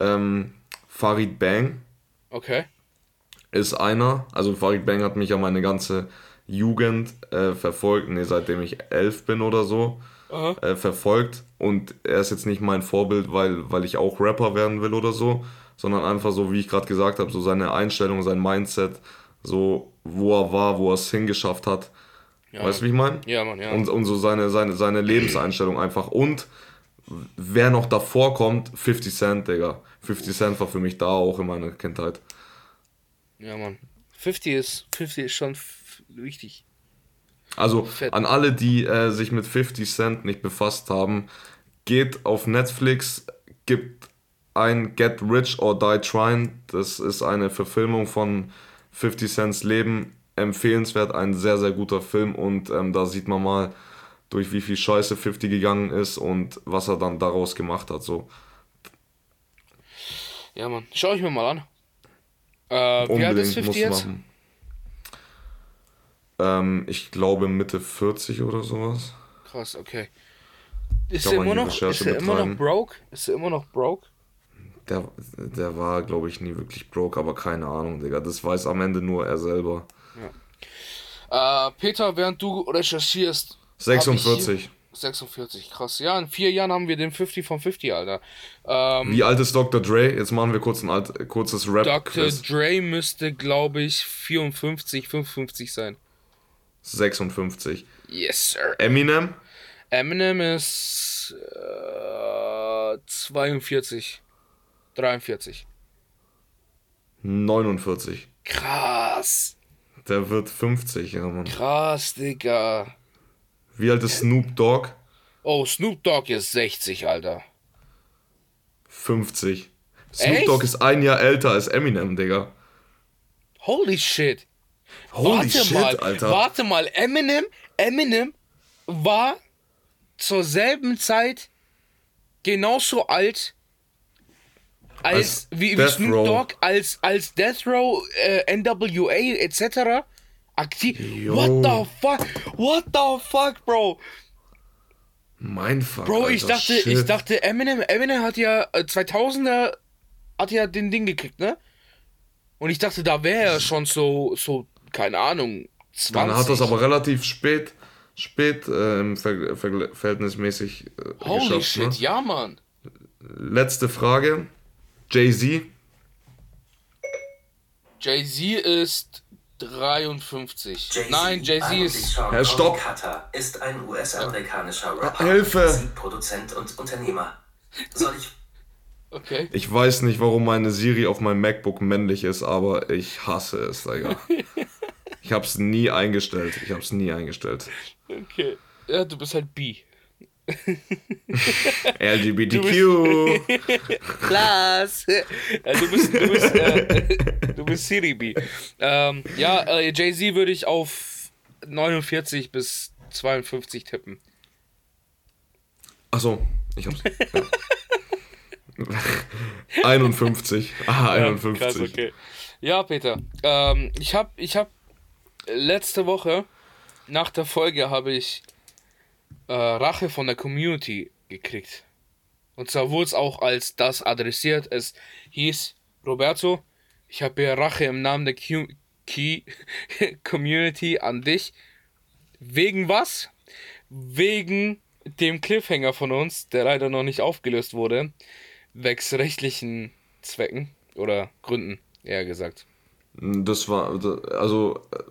Ähm, Farid Bang. Okay. Ist einer, also Farid Bang hat mich ja meine ganze Jugend äh, verfolgt, nee, seitdem ich elf bin oder so, äh, verfolgt. Und er ist jetzt nicht mein Vorbild, weil, weil ich auch Rapper werden will oder so, sondern einfach so, wie ich gerade gesagt habe, so seine Einstellung, sein Mindset, so wo er war, wo er es hingeschafft hat. Ja, weißt du, wie ich meine? Ja, Mann, ja. Und, und so seine, seine, seine Lebenseinstellung einfach. Und wer noch davor kommt, 50 Cent, Digga. 50 Cent war für mich da auch in meiner Kindheit. Ja, Mann. 50 ist, 50 ist schon wichtig. Also Fett. an alle, die äh, sich mit 50 Cent nicht befasst haben, geht auf Netflix, gibt ein Get Rich or Die Trying. Das ist eine Verfilmung von 50 Cents Leben. Empfehlenswert, ein sehr, sehr guter Film und ähm, da sieht man mal, durch wie viel Scheiße 50 gegangen ist und was er dann daraus gemacht hat. So. Ja, Mann. Schau ich mir mal an. Äh, wie alt ist 50 jetzt? Ähm, ich glaube Mitte 40 oder sowas. Krass, okay. Ist er immer, noch, ist er immer noch broke? Ist er immer noch broke? Der, der war, glaube ich, nie wirklich broke, aber keine Ahnung, Digga. Das weiß am Ende nur er selber. Ja. Äh, Peter, während du recherchierst. 46. 46, krass. Ja, in vier Jahren haben wir den 50 von 50, Alter. Ähm, Wie alt ist Dr. Dre? Jetzt machen wir kurz ein alt, kurzes Rap. Dr. Dre müsste, glaube ich, 54, 55 sein. 56. Yes, sir. Eminem? Eminem ist äh, 42. 43. 49. Krass. Der wird 50, ja, Mann. Krass, Digga. Wie alt ist Snoop Dogg? Oh, Snoop Dogg ist 60, Alter. 50. Snoop Echt? Dogg ist ein Jahr älter als Eminem, Digga. Holy shit. Holy warte shit, mal, Alter. Warte mal, Eminem, Eminem war zur selben Zeit genauso alt als, Als wie, wie Snoop. Dogg, als, als Death Row, äh, NWA etc. aktiv. Jo. What the fuck? What the fuck, Bro? Mein Fuck. Bro, Alter, ich dachte, shit. ich dachte, Eminem, Eminem hat ja äh, 2000er hat ja den Ding gekriegt, ne? Und ich dachte, da wäre er schon so, so, keine Ahnung, 20. Dann hat das aber relativ spät, spät äh, im Ver Ver verhältnismäßig äh, Holy geschafft. shit, Ne? ja, Mann. Letzte Frage. Jay-Z? Jay-Z ist 53. Jay-Z, Nein, Jay-Z ist. Herr, stopp. Ist ein US-amerikanischer Rapper, Hilfe. Musikproduzent und Unternehmer. Soll ich Okay. Ich weiß nicht, warum meine Siri auf meinem MacBook männlich ist, aber ich hasse es, Digga. [LAUGHS] ich hab's nie eingestellt. Ich hab's nie eingestellt. Okay. Ja, du bist halt B. LGBTQ. Klaas. [LAUGHS] Äh, du bist, du bist, äh, du bist Siri B. Ähm, ja, äh, Jay-Z würde ich auf 49 bis 52 tippen. Achso, ich hab's. Ja. 51. Ah, 51. Krass, okay. Ja, Peter. Ähm, ich habe ich hab letzte Woche nach der Folge habe ich äh, Rache von der Community gekriegt. Und zwar wurde es auch als das adressiert. Es hieß, Roberto, ich habe hier Rache im Namen der Q Key [LAUGHS] Community an dich. Wegen was? Wegen dem Cliffhanger von uns, der leider noch nicht aufgelöst wurde, wegs rechtlichen Zwecken oder Gründen, eher gesagt. Das war, also, äh,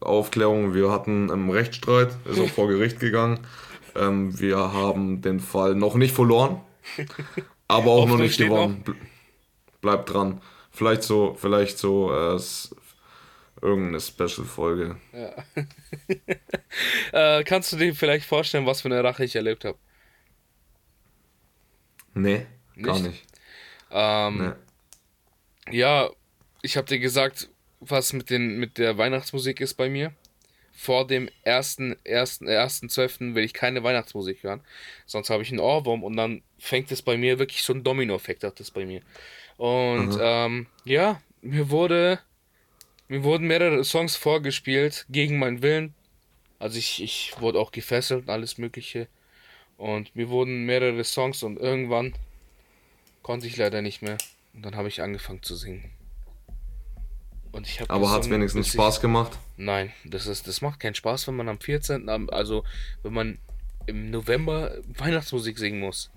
Aufklärung, wir hatten einen Rechtsstreit, ist auch vor Gericht gegangen. Ähm, wir haben den Fall noch nicht verloren, aber auch noch nicht gewonnen. Ble- Bleibt dran. Vielleicht so, vielleicht so äh, irgendeine Special-Folge. [LAUGHS] Äh, kannst du dir vielleicht vorstellen, was für eine Rache ich erlebt habe? Nee, gar Nicht? nicht. Ähm, Nee. Ja, ich habe dir gesagt, was mit, den, mit der Weihnachtsmusik ist bei mir. Vor dem ersten, ersten, äh, ersten 12. will ich keine Weihnachtsmusik hören. Sonst habe ich einen Ohrwurm und dann fängt es bei mir wirklich so ein Domino-Effekt hat das bei mir. Und ähm, ja, mir wurde, mir wurden mehrere Songs vorgespielt gegen meinen Willen. Also ich, ich wurde auch gefesselt und alles Mögliche. Und mir wurden mehrere Songs und irgendwann konnte ich leider nicht mehr. Und dann habe ich angefangen zu singen. Und ich Aber hat es wenigstens bis Spaß gemacht? Ich, nein, das ist, das macht keinen Spaß, wenn man am 14. am- also wenn man im November Weihnachtsmusik singen muss.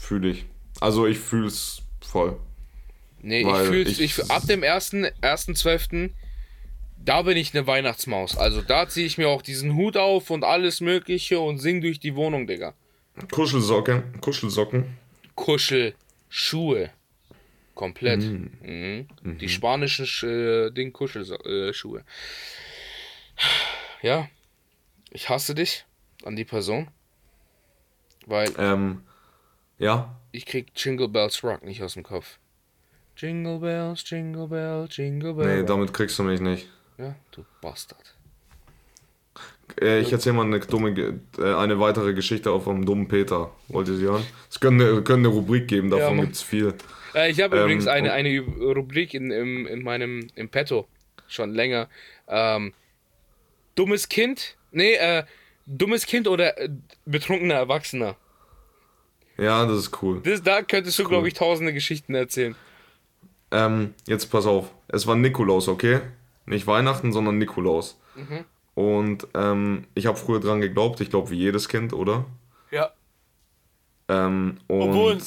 Fühle ich. Also ich fühle es voll. Nee, Weil ich fühle ich- ich, ab dem 1. 1.12. da bin ich eine Weihnachtsmaus. Also da ziehe ich mir auch diesen Hut auf und alles mögliche und sing durch die Wohnung, Digga. Kuschelsocken, Kuschelsocken. Kuschelschuhe. Komplett. Mhm. Die spanischen Sch äh, Ding Kuschelschuhe. Äh, ja. Ich hasse dich an die Person. Weil Ähm, ja, ich krieg Jingle Bells Rock nicht aus dem Kopf. Jingle Bells, Jingle Bells, Jingle Bells. nee, damit kriegst du mich nicht. Ja, du Bastard. Äh, ich erzähle mal eine, dumme, äh, eine weitere Geschichte auf vom dummen Peter. Wollt ihr sie hören? Es können eine, können eine Rubrik geben, Ja, davon Mann. gibt es viel. Äh, ich habe Ähm, übrigens eine, eine Rubrik in, im, in meinem im Petto. Schon länger. Ähm, dummes Kind? Nee, äh, dummes Kind oder äh, betrunkener Erwachsener. Ja, das ist cool. Das, da könntest du, glaube ich, tausende Geschichten erzählen. Ähm, jetzt pass auf. Es war Nikolaus, okay? Nicht Weihnachten, sondern Nikolaus. Mhm. Und ähm, ich habe früher dran geglaubt, ich glaube wie jedes Kind, oder? Ja. Ähm, und Obwohl-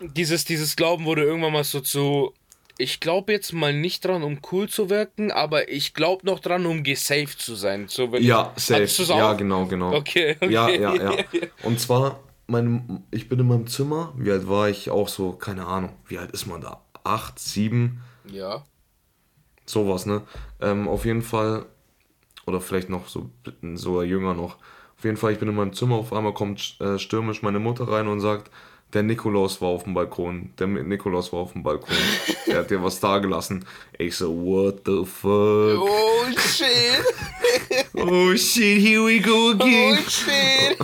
Dieses, dieses Glauben wurde irgendwann mal so zu ich glaube jetzt mal nicht dran, um cool zu wirken, aber ich glaube noch dran, um gesaved zu sein. So, wenn Ja, safe. Ja, genau, genau. Okay, okay. Ja, ja, ja. [LAUGHS] Und zwar, mein, ich bin in meinem Zimmer, wie alt war ich? Auch so, keine Ahnung, wie alt ist man da? Acht, sieben, Ja. sowas, ne? Ähm, auf jeden Fall, oder vielleicht noch so, sogar jünger noch. Auf jeden Fall, ich bin in meinem Zimmer, auf einmal kommt äh, stürmisch meine Mutter rein und sagt, der Nikolaus war auf dem Balkon. Der Nikolaus war auf dem Balkon. Der hat dir was dagelassen. Ich so, what the fuck? Oh shit! Oh shit, here we go Oh again. shit!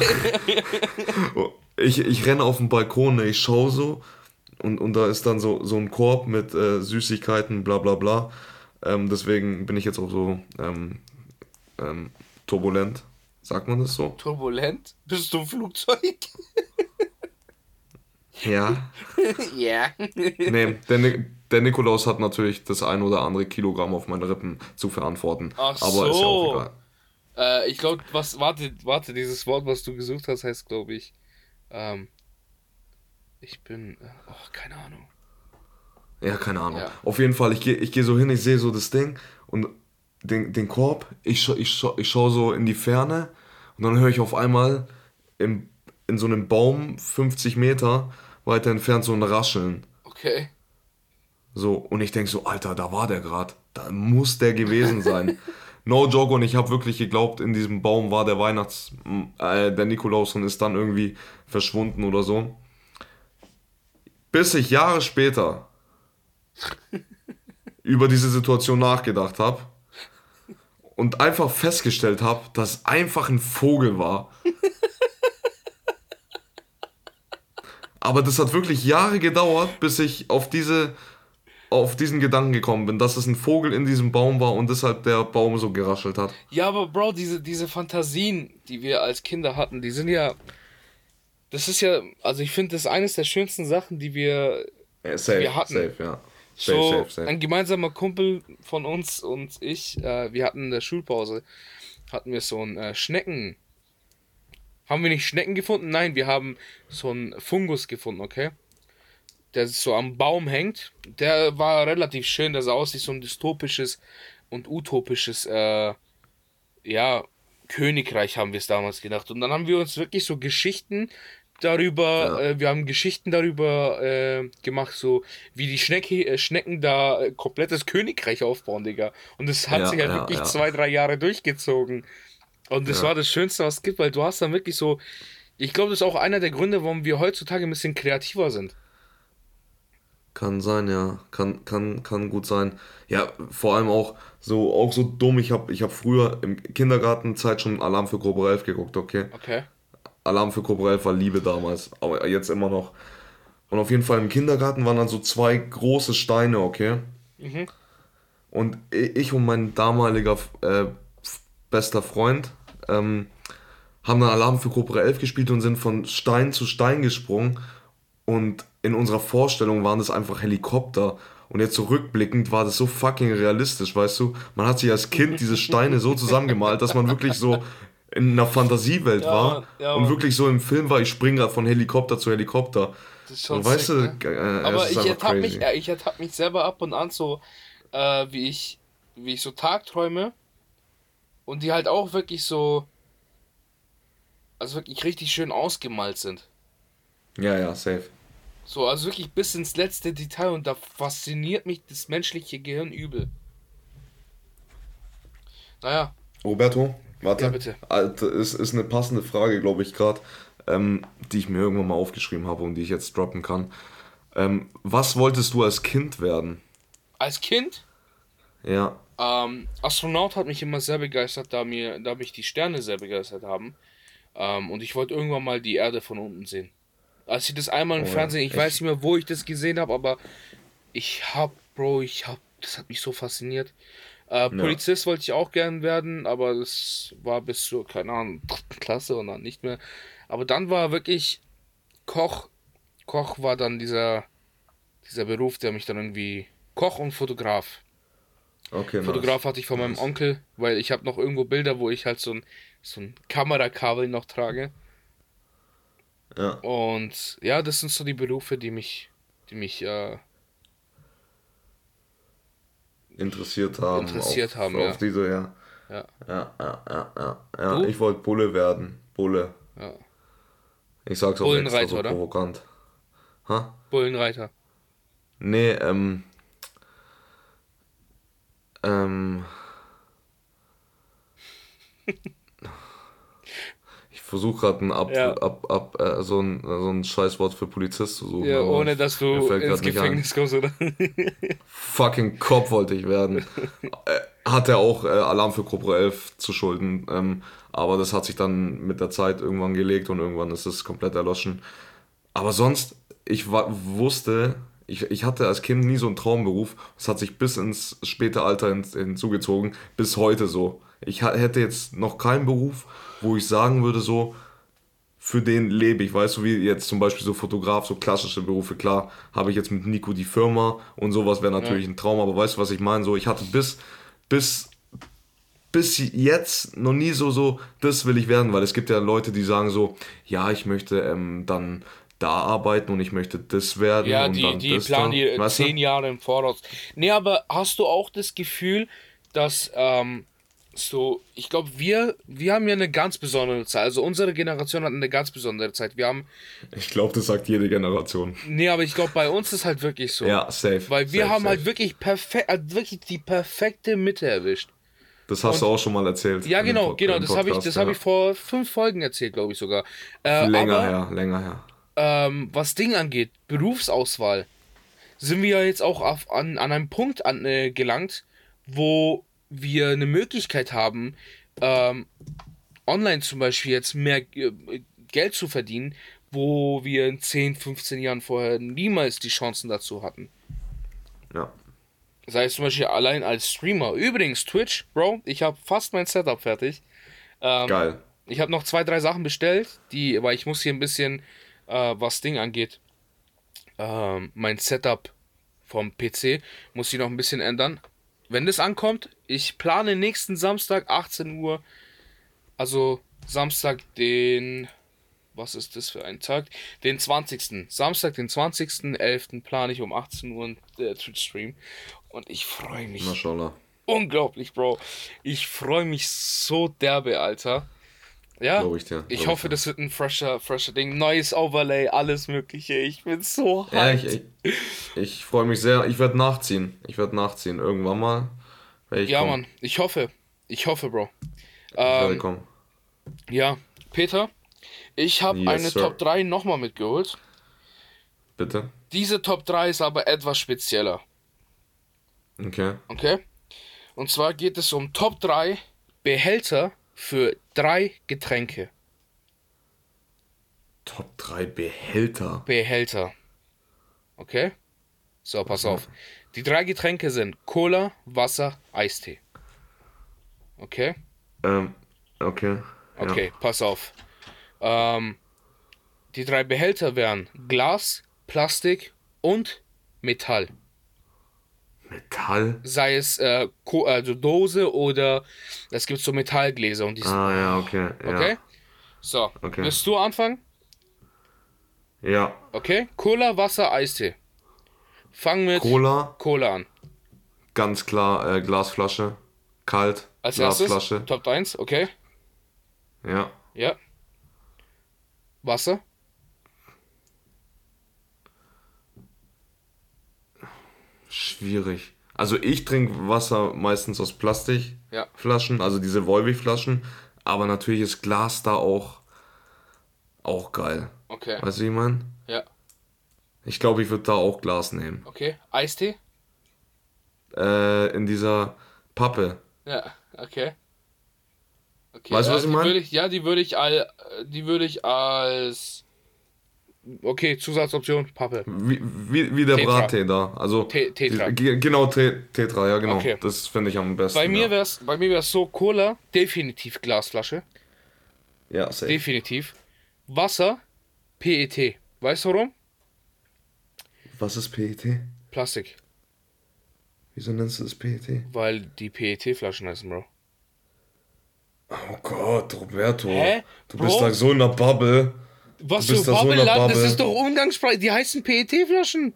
Ich, ich renne auf den Balkon, ne, ich schaue so und, und da ist dann so, so ein Korb mit äh, Süßigkeiten, bla bla bla. Ähm, deswegen bin ich jetzt auch so ähm, ähm, turbulent. Sagt man das so? Turbulent? Bist du im Flugzeug? Ja. [LAUGHS] Ja. Nee, der, Ni- der Nikolaus hat natürlich das ein oder andere Kilogramm auf meine Rippen zu verantworten. Ach aber ist ja auch so. egal. Äh, ich glaube, was, warte, warte, dieses Wort, was du gesucht hast, heißt, glaube ich, ähm, ich bin, äh, oh, keine Ahnung. Ja, keine Ahnung. Ja. Auf jeden Fall, ich gehe ich geh so hin, ich sehe so das Ding und den, den Korb, ich, scha ich, scha ich schaue so in die Ferne und dann höre ich auf einmal im, in so einem Baum 50 Meter weiter entfernt so ein Rascheln. Okay. So, und ich denke so, Alter, da war der gerade. Da muss der gewesen sein. no joke, und ich habe wirklich geglaubt, in diesem Baum war der Weihnachts-, äh, der Nikolaus und ist dann irgendwie verschwunden oder so. Bis ich Jahre später [LAUGHS] über diese Situation nachgedacht habe und einfach festgestellt habe, dass es einfach ein Vogel war. Aber das hat wirklich Jahre gedauert, bis ich auf diese auf diesen Gedanken gekommen bin, dass es ein Vogel in diesem Baum war und deshalb der Baum so geraschelt hat. Ja, aber Bro, diese, diese Fantasien, die wir als Kinder hatten, die sind ja, das ist ja, also ich finde, das ist eines der schönsten Sachen, die wir Äh, safe, Wir hatten- safe, ja. Safe, so, safe, safe. ein gemeinsamer Kumpel von uns und ich, äh, wir hatten in der Schulpause, hatten wir so ein äh, Schnecken. Haben wir nicht Schnecken gefunden? Nein, wir haben so einen Fungus gefunden, okay? Der so am Baum hängt. Der war relativ schön, der sah aus wie so ein dystopisches und utopisches, äh, ja, Königreich haben wir es damals gedacht. Und dann haben wir uns wirklich so Geschichten darüber, Ja. äh, wir haben Geschichten darüber äh, gemacht, so wie die Schnecke, äh, Schnecken da äh, komplettes Königreich aufbauen, Digga. Und das hat Ja, sich halt ja, wirklich zwei, drei Jahre durchgezogen. Und das Ja. war das Schönste, was es gibt, weil du hast dann wirklich so. Ich glaube, das ist auch einer der Gründe, warum wir heutzutage ein bisschen kreativer sind. Kann sein, ja. Kann, kann, kann gut sein. Ja, vor allem auch so, auch so dumm. Ich habe ich hab früher im Kindergartenzeit schon Alarm für Cobra 11 geguckt, okay? Okay. Alarm für Cobra 11 war Liebe damals, aber jetzt immer noch. Und auf jeden Fall im Kindergarten waren dann so zwei große Steine, okay? Mhm. Und ich und mein damaliger äh, bester Freund ähm, haben dann Alarm für Cobra 11 gespielt und sind von Stein zu Stein gesprungen. Und in unserer Vorstellung waren das einfach Helikopter. Und jetzt zurückblickend war das so fucking realistisch, weißt du? Man hat sich als Kind diese Steine so zusammengemalt, dass man wirklich so in einer Fantasiewelt Ja, war ja, und wirklich so im Film war, ich springe gerade von Helikopter zu Helikopter. Das ist schon Und weißt sick, du, ne? äh, es Aber ich ertappe mich, äh, ich ertapp mich selber ab und an so, äh, wie ich, wie ich so Tagträume und die halt auch wirklich so, also wirklich richtig schön ausgemalt sind. Ja, ja, safe. So, also wirklich bis ins letzte Detail und da fasziniert mich das menschliche Gehirn übel. Naja, Roberto, warte. Ja, bitte. Alter, ist, ist eine passende Frage, glaube ich, gerade, ähm, die ich mir irgendwann mal aufgeschrieben habe und die ich jetzt droppen kann. Ähm, was wolltest du als Kind werden? als Kind, Ja, ähm, Astronaut hat mich immer sehr begeistert, da mir, da mich die Sterne sehr begeistert haben. Ähm, und ich wollte irgendwann mal die Erde von unten sehen. Als ich das einmal im Oh ja, Fernsehen, ich echt? weiß nicht mehr, wo ich das gesehen habe, aber ich hab, Bro, ich hab, das hat mich so fasziniert. Äh, Polizist wollte ich auch gern werden, aber das war bis zur, keine Ahnung, [LAUGHS] dritten Klasse und dann nicht mehr. Aber dann war wirklich Koch. Koch war dann dieser, dieser Beruf, der mich dann irgendwie. Koch und Fotograf. Okay. Fotograf hatte ich von meinem Nice. Onkel, weil ich habe noch irgendwo Bilder, wo ich halt so ein, so ein Kamerakabel noch trage. Ja, Und ja, das sind so die Berufe, die mich, die mich, äh, interessiert haben. Interessiert auf, haben, auf ja. diese, ja. Ja. Ja, ja, ja, ja. ja. Ich wollte Bulle werden. Bulle. Ja. Ich sag's auch Bullenreiter, extra so oder? provokant. Ha? Bullenreiter. Nee, ähm. Ähm. Ich versuche gerade ein ab, Ja. ab, ab, äh, so ein so ein Scheißwort für Polizist zu suchen. Ja, ohne dass du ins. Gefängnis kommst, oder? [LAUGHS] Fucking Cop wollte ich werden. Äh, hat er auch äh, Alarm für Gruppe 11 zu schulden. Ähm, aber das hat sich dann mit der Zeit irgendwann gelegt und irgendwann ist es komplett erloschen. Aber sonst, ich wusste, ich, ich hatte als Kind nie so einen Traumberuf. Das hat sich bis ins späte Alter hin, hinzugezogen, bis heute so. Ich hätte jetzt noch keinen Beruf, wo ich sagen würde, so, für den lebe ich, weißt du, wie jetzt zum Beispiel so Fotograf, so klassische Berufe, klar, habe ich jetzt mit Nico die Firma und sowas wäre natürlich ein Traum, aber weißt du, was ich meine? So, ich hatte bis, bis, bis jetzt noch nie so, so, das will ich werden, weil es gibt ja Leute, die sagen so, ja, ich möchte ähm, dann da arbeiten und ich möchte das werden Ja, und die, dann die das planen dann, die zehn? Jahre im Voraus. Nee, aber hast du auch das Gefühl, dass ähm, so, ich glaube, wir, wir haben ja eine ganz besondere Zeit. Also unsere Generation hat eine ganz besondere Zeit. Wir haben, Ich glaube, das sagt jede Generation. nee, aber ich glaube, bei uns ist halt wirklich so. Ja, safe. Weil wir safe, haben safe. halt wirklich perfekt, also wirklich die perfekte Mitte erwischt. Das hast du auch schon mal erzählt. Ja, genau, genau. Das habe ich, das ja. ich vor fünf Folgen erzählt, glaube ich sogar. Äh, Länger aber, her, länger her. Ähm, was Ding angeht, Berufsauswahl, sind wir ja jetzt auch auf, an, an einem Punkt an, äh, gelangt, wo wir eine Möglichkeit haben, ähm, online zum Beispiel jetzt mehr äh, Geld zu verdienen, wo wir in 10, 15 Jahren vorher niemals die Chancen dazu hatten. Ja. Sei es zum Beispiel allein als Streamer. Übrigens, Twitch, Bro, ich habe fast mein Setup fertig. Ähm, Geil. ich habe noch zwei, drei Sachen bestellt, die, weil ich muss hier ein bisschen, äh, was Ding angeht, ähm, mein Setup vom PC, muss ich noch ein bisschen ändern. Wenn das ankommt, ich plane nächsten Samstag 18 Uhr, also Samstag den, was ist das für ein Tag? Den 20. Samstag den 20.11. plane ich um 18 Uhr einen äh, Twitch-Stream und ich freue mich Mashallah. unglaublich, Bro. Ich freue mich so derbe, Alter. Ja, Glaub ich dir, ich hoffe, ich das wird ein fresher, fresher Ding. Neues Overlay, alles Mögliche. Ich bin so Ja, hyped. ich, ich, ich freue mich sehr. Ich werde nachziehen. Ich werde nachziehen. Irgendwann mal. ja, kommen. Mann. Ich hoffe. Ich hoffe, Bro. Ich Ähm, kommen. ja, Peter, ich habe Yes, eine sir. Top 3 nochmal mitgeholt. Bitte. Diese Top 3 ist aber etwas spezieller. Okay. Okay? Und zwar geht es um Top 3 Behälter für drei Getränke. Top 3 Behälter. Behälter. Okay? So, pass auf. Die drei Getränke sind Cola, Wasser, Eistee. Okay? Ähm, okay. Ja. Okay, pass auf. Ähm, die drei Behälter wären Glas, Plastik und Metall. Metall. Sei es äh, also Dose oder es gibt so Metallgläser und die. Ah, ja, okay. Ja. Okay? So, Okay. willst du anfangen? Ja. Okay? Cola, Wasser, Eistee. Fang mit Cola. Cola an. Ganz klar. Äh, Glasflasche. Kalt. Als Glasflasche. erstes Top 1, okay? Ja. Ja. Wasser? Schwierig. Also ich trinke Wasser meistens aus Ja. Plastikflaschen, also diese Volvi-Flaschen. Aber natürlich ist Glas da auch, auch geil. Okay. Weißt du, wie ich meine? Ja. Ich glaube, ich würde da auch Glas nehmen. Okay. Eistee? Äh, in dieser Pappe. Ja, okay. okay Weißt du, ja, was ich würde ich, Ja, die würde ich all, die würde ich als Okay, Zusatzoption Pappe. Wie, wie, wie der Tetra. Brattee da. Also, Te- Tetra. Genau, Te Tetra, ja, genau. Okay. Das finde ich am besten. Bei mir ja. wär's bei mir wär's so Cola, definitiv Glasflasche, Ja, safe. definitiv. Wasser, PET. Weißt du warum? Was ist PET? Plastik, Wieso nennst du das PET? weil die PET-Flaschen heißen, Bro. Oh Gott, Roberto. Hä? Du Bro? bist da so in der Bubble. Was für Bubble, das ist doch Umgangssprache. Die heißen PET-Flaschen.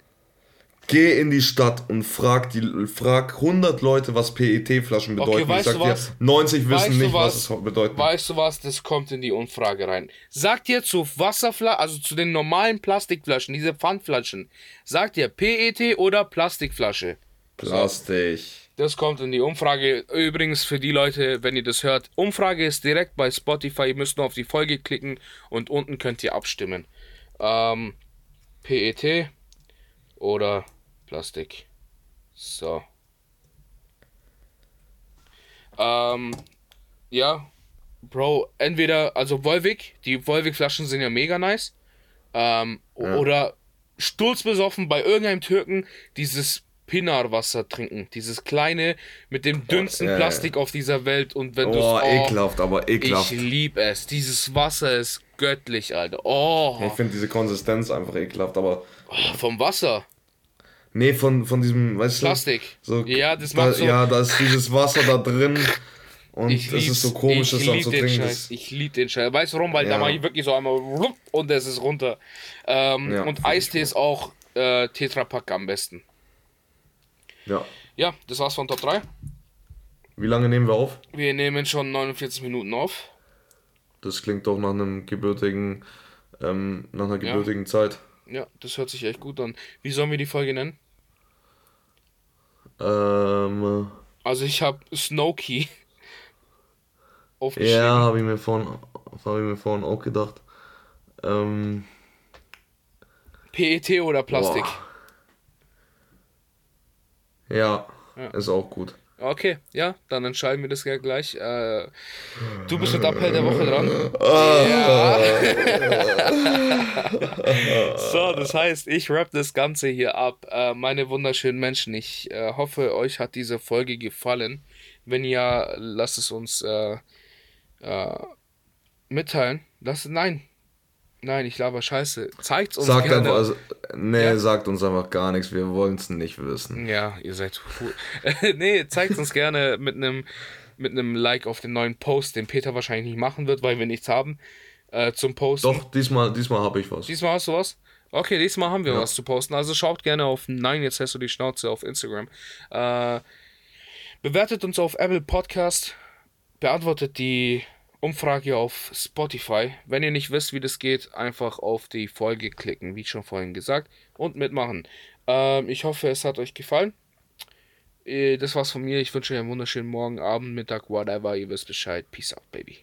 Geh in die Stadt und frag, die, frag 100 Leute, was PET-Flaschen bedeuten. weißt ich sag dir, was? 90 wissen Weißt nicht, was, was? es bedeutet. Weißt du was? Das kommt in die Umfrage rein. Sagt ihr zu Wasserflaschen, also zu den normalen Plastikflaschen, diese Pfandflaschen, sagt ihr PET oder Plastikflasche? Plastik. Das kommt in die Umfrage. Übrigens für die Leute, wenn ihr das hört, Umfrage ist direkt bei Spotify. Ihr müsst nur auf die Folge klicken und unten könnt ihr abstimmen. Ähm, PET oder Plastik. So. Ähm, ja, Bro, entweder, also Volvic, die Volvic-Flaschen sind ja mega nice. Ähm, oder sturzbesoffen bei irgendeinem Türken dieses Pinar-Wasser trinken. Dieses kleine mit dem dünnsten ja, ja. Plastik auf dieser Welt. Und wenn du Oh, ekelhaft, aber ekelhaft. Ich Ich, lieb es. Dieses Wasser ist göttlich, Alter. Oh, finde diese Konsistenz einfach ekelhaft, aber. vom Wasser. Nee, von, von diesem, weißt du? Plastik. So, Ja, das da, macht so- Ja, da ist dieses Wasser da drin. [LAUGHS] Und Ich es ist so komisch, ich das dann zu trinken. Scheiß. Ich lieb den Scheiß. Weißt du warum? Weil da Ja. mache ich wirklich so einmal und es ist runter. Ähm, Ja, und ich Eistee ist auch äh, Tetrapack am besten. Ja. Ja, das war's von Top 3. Wie lange nehmen wir auf? Wir nehmen schon 49 Minuten auf. Das klingt doch nach einem gebürtigen, ähm, nach einer Ja. gebürtigen Zeit. Ja, das hört sich echt gut an. Wie sollen wir die Folge nennen? Ähm, Also ich habe Snowkey [LAUGHS] aufgeschrieben. ja, habe ich mir vorhin, habe ich mir vorhin auch gedacht. Ähm, PET oder Plastik? Boah. Ja, Ja. ist auch gut. Okay, ja, dann entscheiden wir das ja gleich. Äh, du bist mit Appell der Woche dran. Ja. [LAUGHS] so, das heißt, ich rap das Ganze hier ab. Äh, meine wunderschönen Menschen, ich äh, hoffe, euch hat diese Folge gefallen. Wenn ja, lasst es uns äh, äh, mitteilen. Lasst, nein, nein, ich laber Scheiße. Zeigt uns Sagt gerne. einfach, also, nee, Ja. sagt uns einfach gar nichts, wir wollen es nicht wissen. Ja, ihr seid cool. [LAUGHS] nee, zeigt uns gerne mit einem mit einem Like auf den neuen Post, den Peter wahrscheinlich nicht machen wird, weil wir nichts haben äh, zum Posten. Doch, diesmal, diesmal habe ich was. Diesmal hast du was? Okay, diesmal haben wir was zu posten. Also schaut gerne auf Nein, jetzt hast du die Schnauze auf Instagram. Äh, bewertet uns auf Apple Podcast. Beantwortet die Umfrage auf Spotify. Wenn ihr nicht wisst, wie das geht, einfach auf die Folge klicken, wie schon vorhin gesagt, und mitmachen. Ähm, ich hoffe, es hat euch gefallen. Äh, Das war's von mir. Ich wünsche euch einen wunderschönen Morgen, Abend, Mittag, whatever. Ihr wisst Bescheid. Peace out, baby.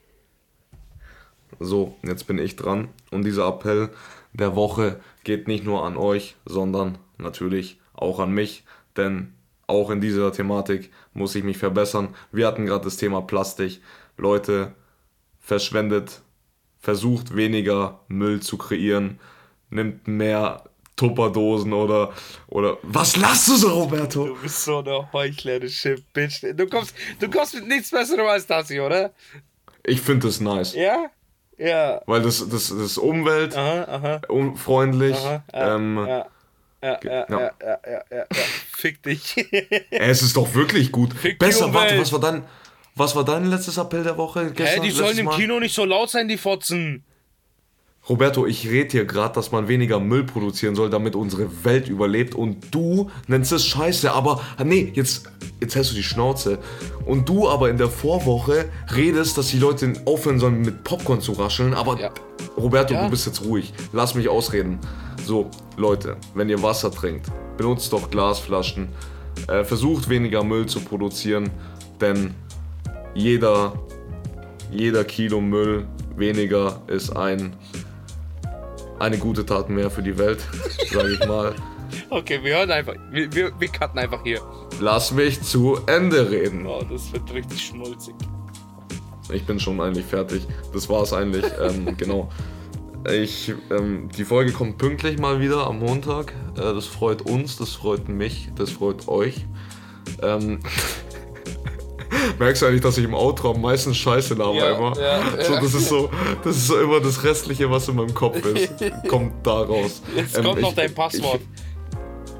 So, jetzt bin ich dran. Und dieser Appell der Woche geht nicht nur an euch, sondern natürlich auch an mich. Denn auch in dieser Thematik muss ich mich verbessern. Wir hatten gerade das Thema Plastik. Leute, verschwendet, versucht weniger Müll zu kreieren, nimmt mehr Tupperdosen oder oder was lachst du so, Roberto? Du bist so eine heuchlerische Bitch. Du kommst, du kommst mit nichts Besserem als das hier, oder? Ich finde das nice, Ja? Ja. weil das das, das ist Umwelt, Aha, aha. umfreundlich. aha ja, ähm, ja, ja, ja, ja. ja, ja, ja, ja. Fick dich. Es ist doch wirklich gut. Fick Besser, warte, was war dein, was war dein letztes Appell der Woche? Hä, Gestern, die sollen im Mal? Kino nicht so laut sein, die Fotzen. Roberto, ich rede hier gerade, dass man weniger Müll produzieren soll, damit unsere Welt überlebt. Und du nennst es Scheiße, aber nee, jetzt, jetzt hältst du die Schnauze. Und du aber in der Vorwoche redest, dass die Leute aufhören sollen, mit Popcorn zu rascheln. Aber Ja. Roberto, Ja. du bist jetzt ruhig. Lass mich ausreden. So, Leute, wenn ihr Wasser trinkt, benutzt doch Glasflaschen. Äh, versucht weniger Müll zu produzieren, denn jeder, jeder Kilo Müll weniger ist ein, eine gute Tat mehr für die Welt, [LAUGHS] sage ich mal. Okay, wir hören einfach. Wir, wir, wir cutten einfach hier. Lass mich zu Ende reden. Oh, das wird richtig schmulzig. Ich bin schon eigentlich fertig. Das war's eigentlich. [LAUGHS] ähm, genau. Ich, ähm, die Folge kommt pünktlich mal wieder am Montag. Äh, das freut uns, das freut mich, das freut euch. Ähm, [LAUGHS] merkst du eigentlich, dass ich im Outro am meisten Scheiße laber Ja, immer? ja, so, ja. das ist so, das ist so immer das Restliche, was in meinem Kopf ist, [LAUGHS] kommt da raus. Jetzt Ähm, kommt noch ich- dein Passwort.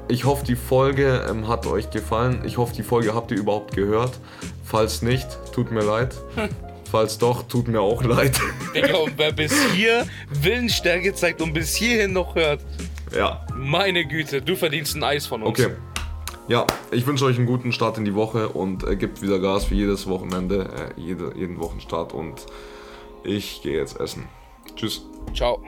Ich, ich hoffe, die Folge ähm, hat euch gefallen. Ich hoffe, die Folge habt ihr überhaupt gehört. Falls nicht, tut mir leid. [LAUGHS] Falls doch, tut mir auch leid. Digga, und wer [LAUGHS] bis hier Willensstärke zeigt und bis hierhin noch hört. Ja, Meine Güte, du verdienst ein Eis von uns. okay. Ja, ich wünsche euch einen guten Start in die Woche und äh, gebt wieder Gas wie jedes Wochenende, äh, jede, jeden Wochenstart und ich gehe jetzt essen. Tschüss. Ciao.